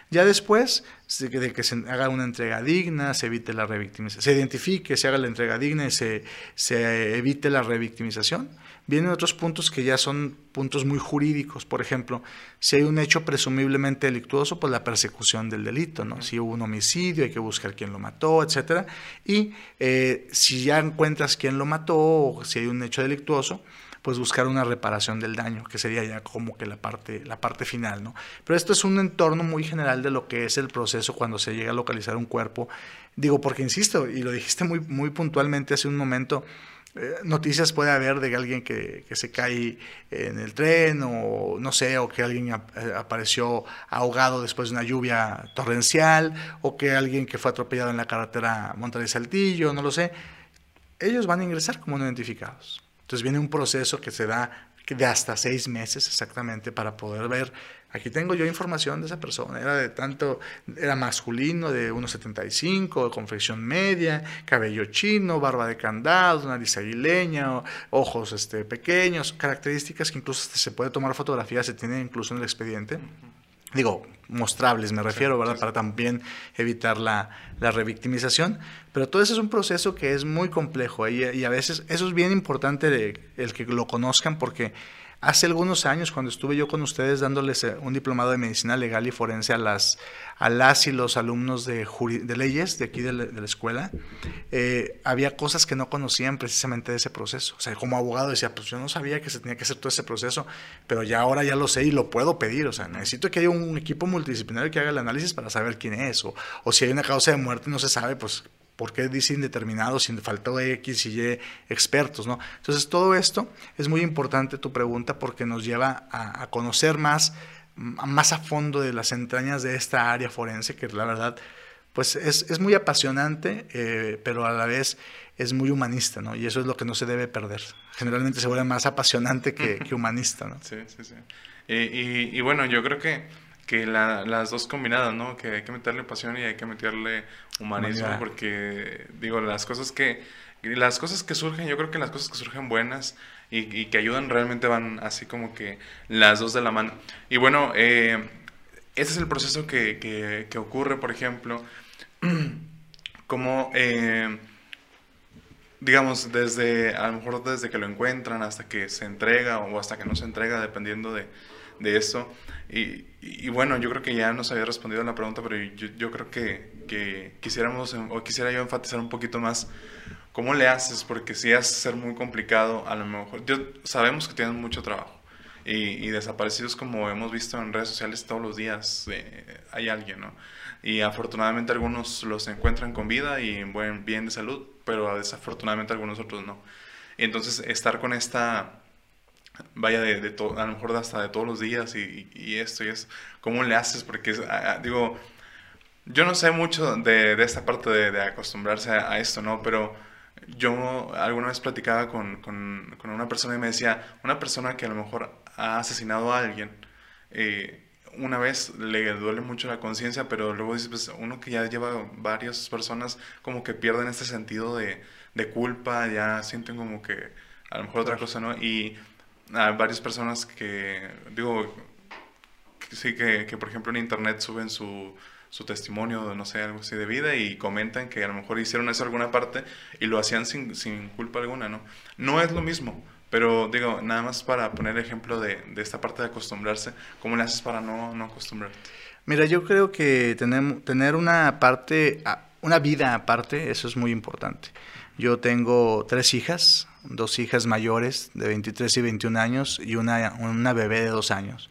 Ya después de que se haga una entrega digna, se evite la revictimización, se identifique, se haga la entrega digna y se, se evite la revictimización, vienen otros puntos que ya son puntos muy jurídicos. Por ejemplo, si hay un hecho presumiblemente delictuoso, pues la persecución del delito, ¿no? Si hubo un homicidio, hay que buscar quién lo mató, etc. Y eh, si ya encuentras quién lo mató o si hay un hecho delictuoso, pues buscar una reparación del daño, que sería ya como que la parte, la parte final, ¿no? Pero esto es un entorno muy general de lo que es el proceso cuando se llega a localizar un cuerpo. Digo, porque insisto, y lo dijiste muy, muy puntualmente hace un momento, eh, noticias puede haber de alguien que, se cae en el tren o no sé, o que alguien eh, apareció ahogado después de una lluvia torrencial o que alguien que fue atropellado en la carretera Monterrey Saltillo, no lo sé. Ellos van a ingresar como no identificados. Entonces viene un proceso que se da de hasta seis meses exactamente para poder ver, aquí tengo yo información de esa persona, era de tanto, era masculino, de 1,75, de confección media, cabello chino, barba de candado, nariz aguileña, ojos este, pequeños, características que incluso se puede tomar fotografías, se tiene incluso en el expediente. Digo, mostrables, me refiero, ¿verdad? Para también evitar la, la, revictimización. Pero todo eso es un proceso que es muy complejo y, y a veces eso es bien importante de, el que lo conozcan porque Hace algunos años, cuando estuve yo con ustedes dándoles eh, un diplomado de medicina legal y forense a las, a las y los alumnos de, de leyes de aquí de la, escuela, eh, había cosas que no conocían precisamente de ese proceso. O sea, como abogado decía, pues yo no sabía que se tenía que hacer todo ese proceso, pero ya ahora ya lo sé y lo puedo pedir. O sea, necesito que haya un equipo multidisciplinario que haga el análisis para saber quién es. O, o si hay una causa de muerte y no se sabe, pues ¿Por qué dice indeterminado si faltó X y Y expertos? ¿no? Entonces, todo esto es muy importante tu pregunta porque nos lleva a, conocer más, más a fondo de las entrañas de esta área forense, que la verdad pues es, es muy apasionante, eh, pero a la vez es muy humanista, ¿no? Y eso es lo que no se debe perder. Generalmente se vuelve más apasionante que, que humanista, ¿no? Sí, sí, sí. y, y bueno, yo creo que que las dos combinadas, ¿no? Que hay que meterle pasión y hay que meterle humanismo, porque digo, las cosas que las cosas que surgen, yo creo que las cosas que surgen buenas y, que ayudan realmente van así como que las dos de la mano. Y bueno, eh, ese es el proceso que, que, ocurre, por ejemplo, como, eh, digamos, desde, a lo mejor desde que lo encuentran hasta que se entrega o hasta que no se entrega, dependiendo de, de eso. Y, bueno, yo creo que ya nos había respondido la pregunta, pero yo, creo que, quisiéramos, o quisiera yo enfatizar un poquito más, ¿cómo le haces? Porque si es ser muy complicado, a lo mejor, yo, sabemos que tienen mucho trabajo. Y, desaparecidos como hemos visto en redes sociales todos los días, eh, hay alguien, ¿no? Y afortunadamente algunos los encuentran con vida y buen, bien de salud, pero desafortunadamente algunos otros no. Y entonces estar con esta vaya de, de a lo mejor hasta de todos los días y, y, esto y es, ¿cómo le haces? Porque, digo, yo no sé mucho de, de esta parte de, de acostumbrarse a, esto, ¿no? Pero yo alguna vez platicaba con, con, con, una persona y me decía, una persona que a lo mejor ha asesinado a alguien, eh, una vez le duele mucho la conciencia, pero luego dice, pues uno que ya lleva varias personas como que pierden este sentido de, de culpa, ya sienten como que a lo mejor otra cosa, ¿no? Y a varias personas que, digo, sí, que, que, por ejemplo en internet suben su, su testimonio, no sé, algo así de vida y comentan que a lo mejor hicieron eso alguna parte y lo hacían sin, sin culpa alguna, ¿no? No es lo mismo, pero digo, nada más para poner ejemplo de, de esta parte de acostumbrarse, ¿cómo le haces para no, no acostumbrarte? Mira, yo creo que tener, tener una parte, una vida aparte, eso es muy importante. Yo tengo tres hijas, dos hijas mayores de 23 y 21 años y una, una bebé de dos años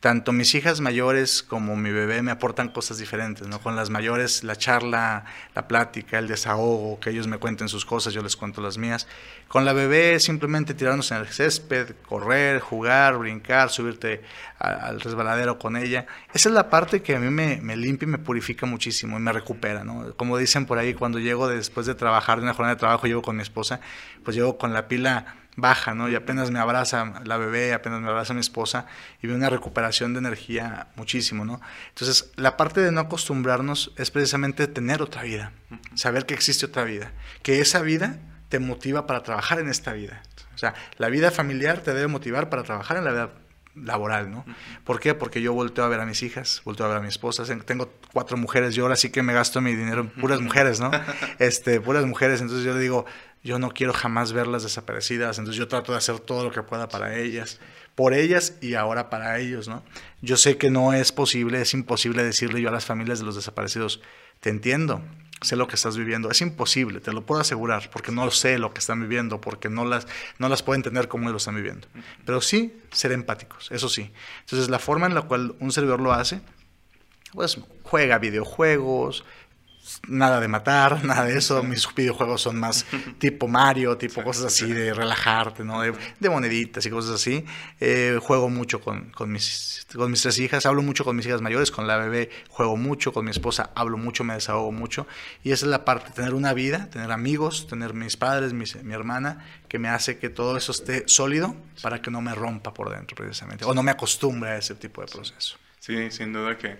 tanto mis hijas mayores como mi bebé me aportan cosas diferentes, ¿no? Con las mayores la charla, la plática, el desahogo, que ellos me cuenten sus cosas, yo les cuento las mías. Con la bebé simplemente tirarnos en el césped, correr, jugar, brincar, subirte al resbaladero con ella. Esa es la parte que a mí me, me, limpia y me purifica muchísimo y me recupera, ¿no? Como dicen por ahí, cuando llego después de trabajar, de una jornada de trabajo, llego con mi esposa, pues llego con la pila baja, ¿no? Y apenas me abraza la bebé, apenas me abraza mi esposa y veo una recuperación de energía muchísimo, ¿no? Entonces, la parte de no acostumbrarnos es precisamente tener otra vida, saber que existe otra vida, que esa vida te motiva para trabajar en esta vida. O sea, la vida familiar te debe motivar para trabajar en la vida laboral, ¿no? ¿Por qué? Porque yo volteo a ver a mis hijas, volteo a ver a mi esposa, tengo cuatro mujeres, yo ahora sí que me gasto mi dinero en puras mujeres, ¿no? Este, puras mujeres, entonces yo le digo, yo no quiero jamás verlas desaparecidas, entonces yo trato de hacer todo lo que pueda para ellas, por ellas y ahora para ellos, ¿no? Yo sé que no es posible, es imposible decirle yo a las familias de los desaparecidos, te entiendo, sé lo que estás viviendo, es imposible, te lo puedo asegurar, porque no sé lo que están viviendo, porque no las, no las puedo entender cómo lo están viviendo, pero sí ser empáticos, eso sí. Entonces la forma en la cual un servidor lo hace, pues juega videojuegos, nada de matar, nada de eso. Mis videojuegos son más tipo Mario, tipo cosas así de relajarte, ¿no? De, moneditas y cosas así. Eh, juego mucho con, con, mis, con mis tres hijas, hablo mucho con mis hijas mayores, con la bebé juego mucho, con mi esposa hablo mucho, me desahogo mucho. Y esa es la parte, tener una vida, tener amigos, tener mis padres, mi hermana, que me hace que todo eso esté sólido para que no me rompa por dentro precisamente, o no me acostumbre a ese tipo de proceso. Sí, sin duda que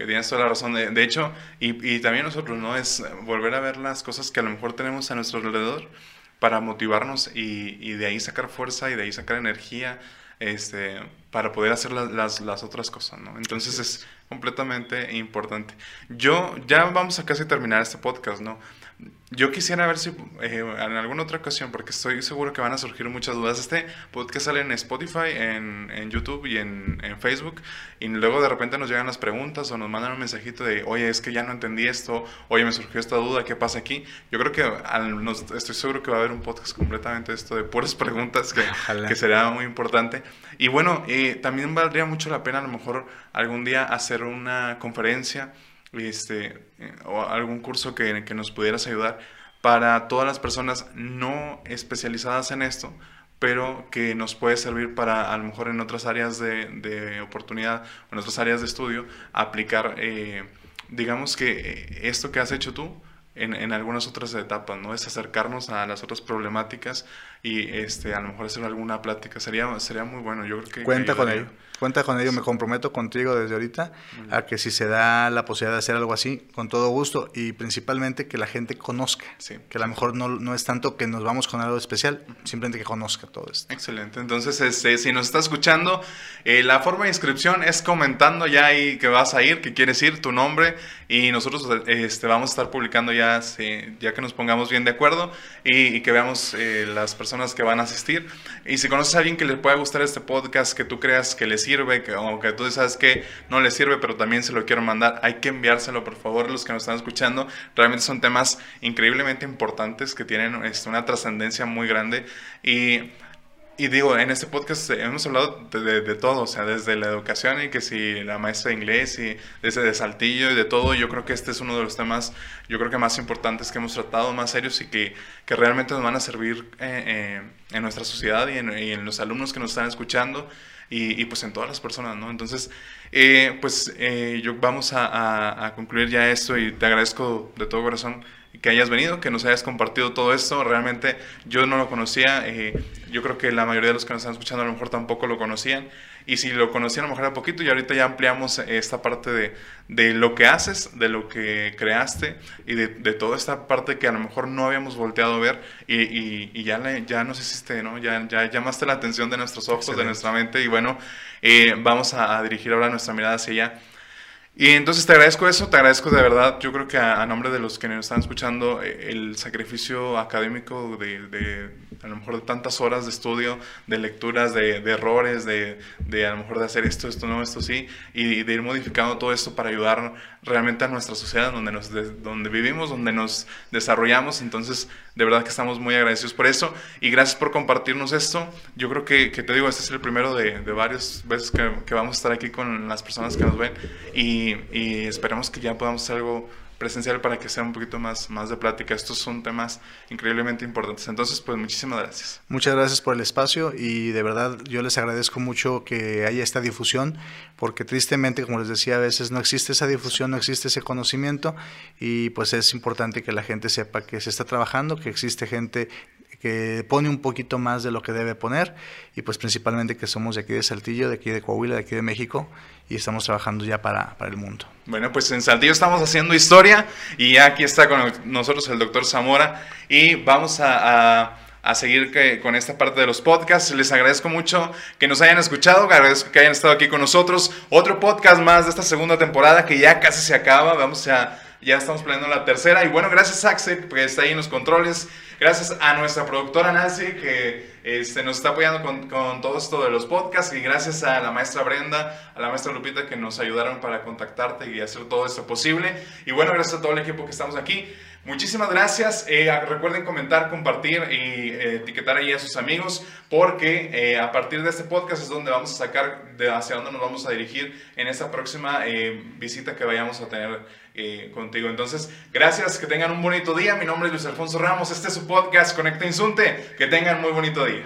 que tienes toda la razón. De, de hecho, y, y, también nosotros, ¿no? Es volver a ver las cosas que a lo mejor tenemos a nuestro alrededor para motivarnos y, y de ahí sacar fuerza y de ahí sacar energía este, para poder hacer las, las, otras cosas, ¿no? Entonces es completamente importante. Yo, ya vamos a casi terminar este podcast, ¿no? Yo quisiera ver si eh, en alguna otra ocasión, porque estoy seguro que van a surgir muchas dudas. Este podcast sale en Spotify, en, en YouTube y en, en, Facebook. Y luego de repente nos llegan las preguntas o nos mandan un mensajito de, oye, es que ya no entendí esto, oye, me surgió esta duda, ¿qué pasa aquí? Yo creo que al, estoy seguro que va a haber un podcast completamente esto de puras preguntas que, que será muy importante. Y bueno, eh, también valdría mucho la pena a lo mejor algún día hacer una conferencia este, eh, o algún curso que, que nos pudieras ayudar para todas las personas no especializadas en esto, pero que nos puede servir para a lo mejor en otras áreas de, de oportunidad en otras áreas de estudio aplicar, eh, digamos que eh, esto que has hecho tú en, en, algunas otras etapas, ¿no? Es acercarnos a las otras problemáticas y este, a lo mejor hacer alguna plática. Sería, sería muy bueno, yo creo que... Cuenta con ello. Cuenta con ello, me comprometo contigo desde ahorita a que si se da la posibilidad de hacer algo así, con todo gusto y principalmente que la gente conozca, que a lo mejor no, no, es tanto que nos vamos con algo especial, simplemente que conozca todo esto. Excelente, entonces este, si nos está escuchando, eh, la forma de inscripción es comentando ya ahí que vas a ir, que quieres ir, tu nombre y nosotros este, vamos a estar publicando ya, ya que nos pongamos bien de acuerdo y, que veamos eh, las personas que van a asistir. Y si conoces a alguien que le pueda gustar este podcast, que tú creas que le sirve, que, aunque tú sabes que no le sirve, pero también se lo quiero mandar, hay que enviárselo, por favor, los que nos están escuchando. Realmente son temas increíblemente importantes que tienen este, una trascendencia muy grande. Y y digo, en este podcast hemos hablado de, de, todo, o sea, desde la educación y que si la maestra de inglés y desde de Saltillo y de todo, yo creo que este es uno de los temas, yo creo que más importantes que hemos tratado, más serios y que, que realmente nos van a servir eh, eh, en nuestra sociedad y en, en, los alumnos que nos están escuchando y, y, pues en todas las personas, ¿no? Entonces, eh, pues yo vamos a, a concluir ya esto y te agradezco de todo corazón que hayas venido, que nos hayas compartido todo esto. Realmente yo no lo conocía, eh, yo creo que la mayoría de los que nos están escuchando a lo mejor tampoco lo conocían. Y si lo conocían a lo mejor era poquito y ahorita ya ampliamos esta parte de, de lo que haces, de lo que creaste y de, de, toda esta parte que a lo mejor no habíamos volteado a ver y, y, y ya, le, ya nos hiciste, ¿no? Ya, ya llamaste la atención de nuestros ojos, Excelente. de nuestra mente y bueno, eh, vamos a, a dirigir ahora nuestra mirada hacia allá. Y entonces te agradezco eso, te agradezco de verdad, yo creo que a, a nombre de los que nos están escuchando, eh, el sacrificio académico de, de, a lo mejor de tantas horas de estudio, de lecturas, de, errores, de, de, a lo mejor de hacer esto, esto no, esto sí, y de ir modificando todo esto para ayudar realmente a nuestra sociedad donde, nos, de, donde vivimos, donde nos desarrollamos. Entonces, de verdad que estamos muy agradecidos por eso y gracias por compartirnos esto. Yo creo que, te digo, este es el primero de varias veces que, que, vamos a estar aquí con las personas que nos ven y, y esperamos que ya podamos hacer algo presencial para que sea un poquito más, más de plática. Estos son temas increíblemente importantes. Entonces, pues muchísimas gracias. Muchas gracias por el espacio y de verdad yo les agradezco mucho que haya esta difusión, porque tristemente, como les decía, a veces no existe esa difusión, no existe ese conocimiento y pues es importante que la gente sepa que se está trabajando, que existe gente que pone un poquito más de lo que debe poner y pues principalmente que somos de aquí de Saltillo, de aquí de Coahuila, de aquí de México y estamos trabajando ya para, para el mundo. Bueno, pues en Saltillo estamos haciendo historia y aquí está con nosotros el doctor Zamora y vamos a, a seguir que, con esta parte de los podcasts. Les agradezco mucho que nos hayan escuchado, agradezco que hayan estado aquí con nosotros. Otro podcast más de esta segunda temporada que ya casi se acaba. Vamos a, ya estamos planeando la tercera. Y bueno, gracias Axel, que está ahí en los controles. Gracias a nuestra productora Nancy, que este, nos está apoyando con, con, todo esto de los podcasts. Y gracias a la maestra Brenda, a la maestra Lupita, que nos ayudaron para contactarte y hacer todo esto posible. Y bueno, gracias a todo el equipo que estamos aquí. Muchísimas gracias. Eh, recuerden comentar, compartir y eh, etiquetar ahí a sus amigos porque eh, a partir de este podcast es donde vamos a sacar de hacia dónde nos vamos a dirigir en esta próxima eh, visita que vayamos a tener eh, contigo. Entonces, gracias, que tengan un bonito día. Mi nombre es Luis Alfonso Ramos. Este es su podcast Conecta Insunte. Que tengan muy bonito día.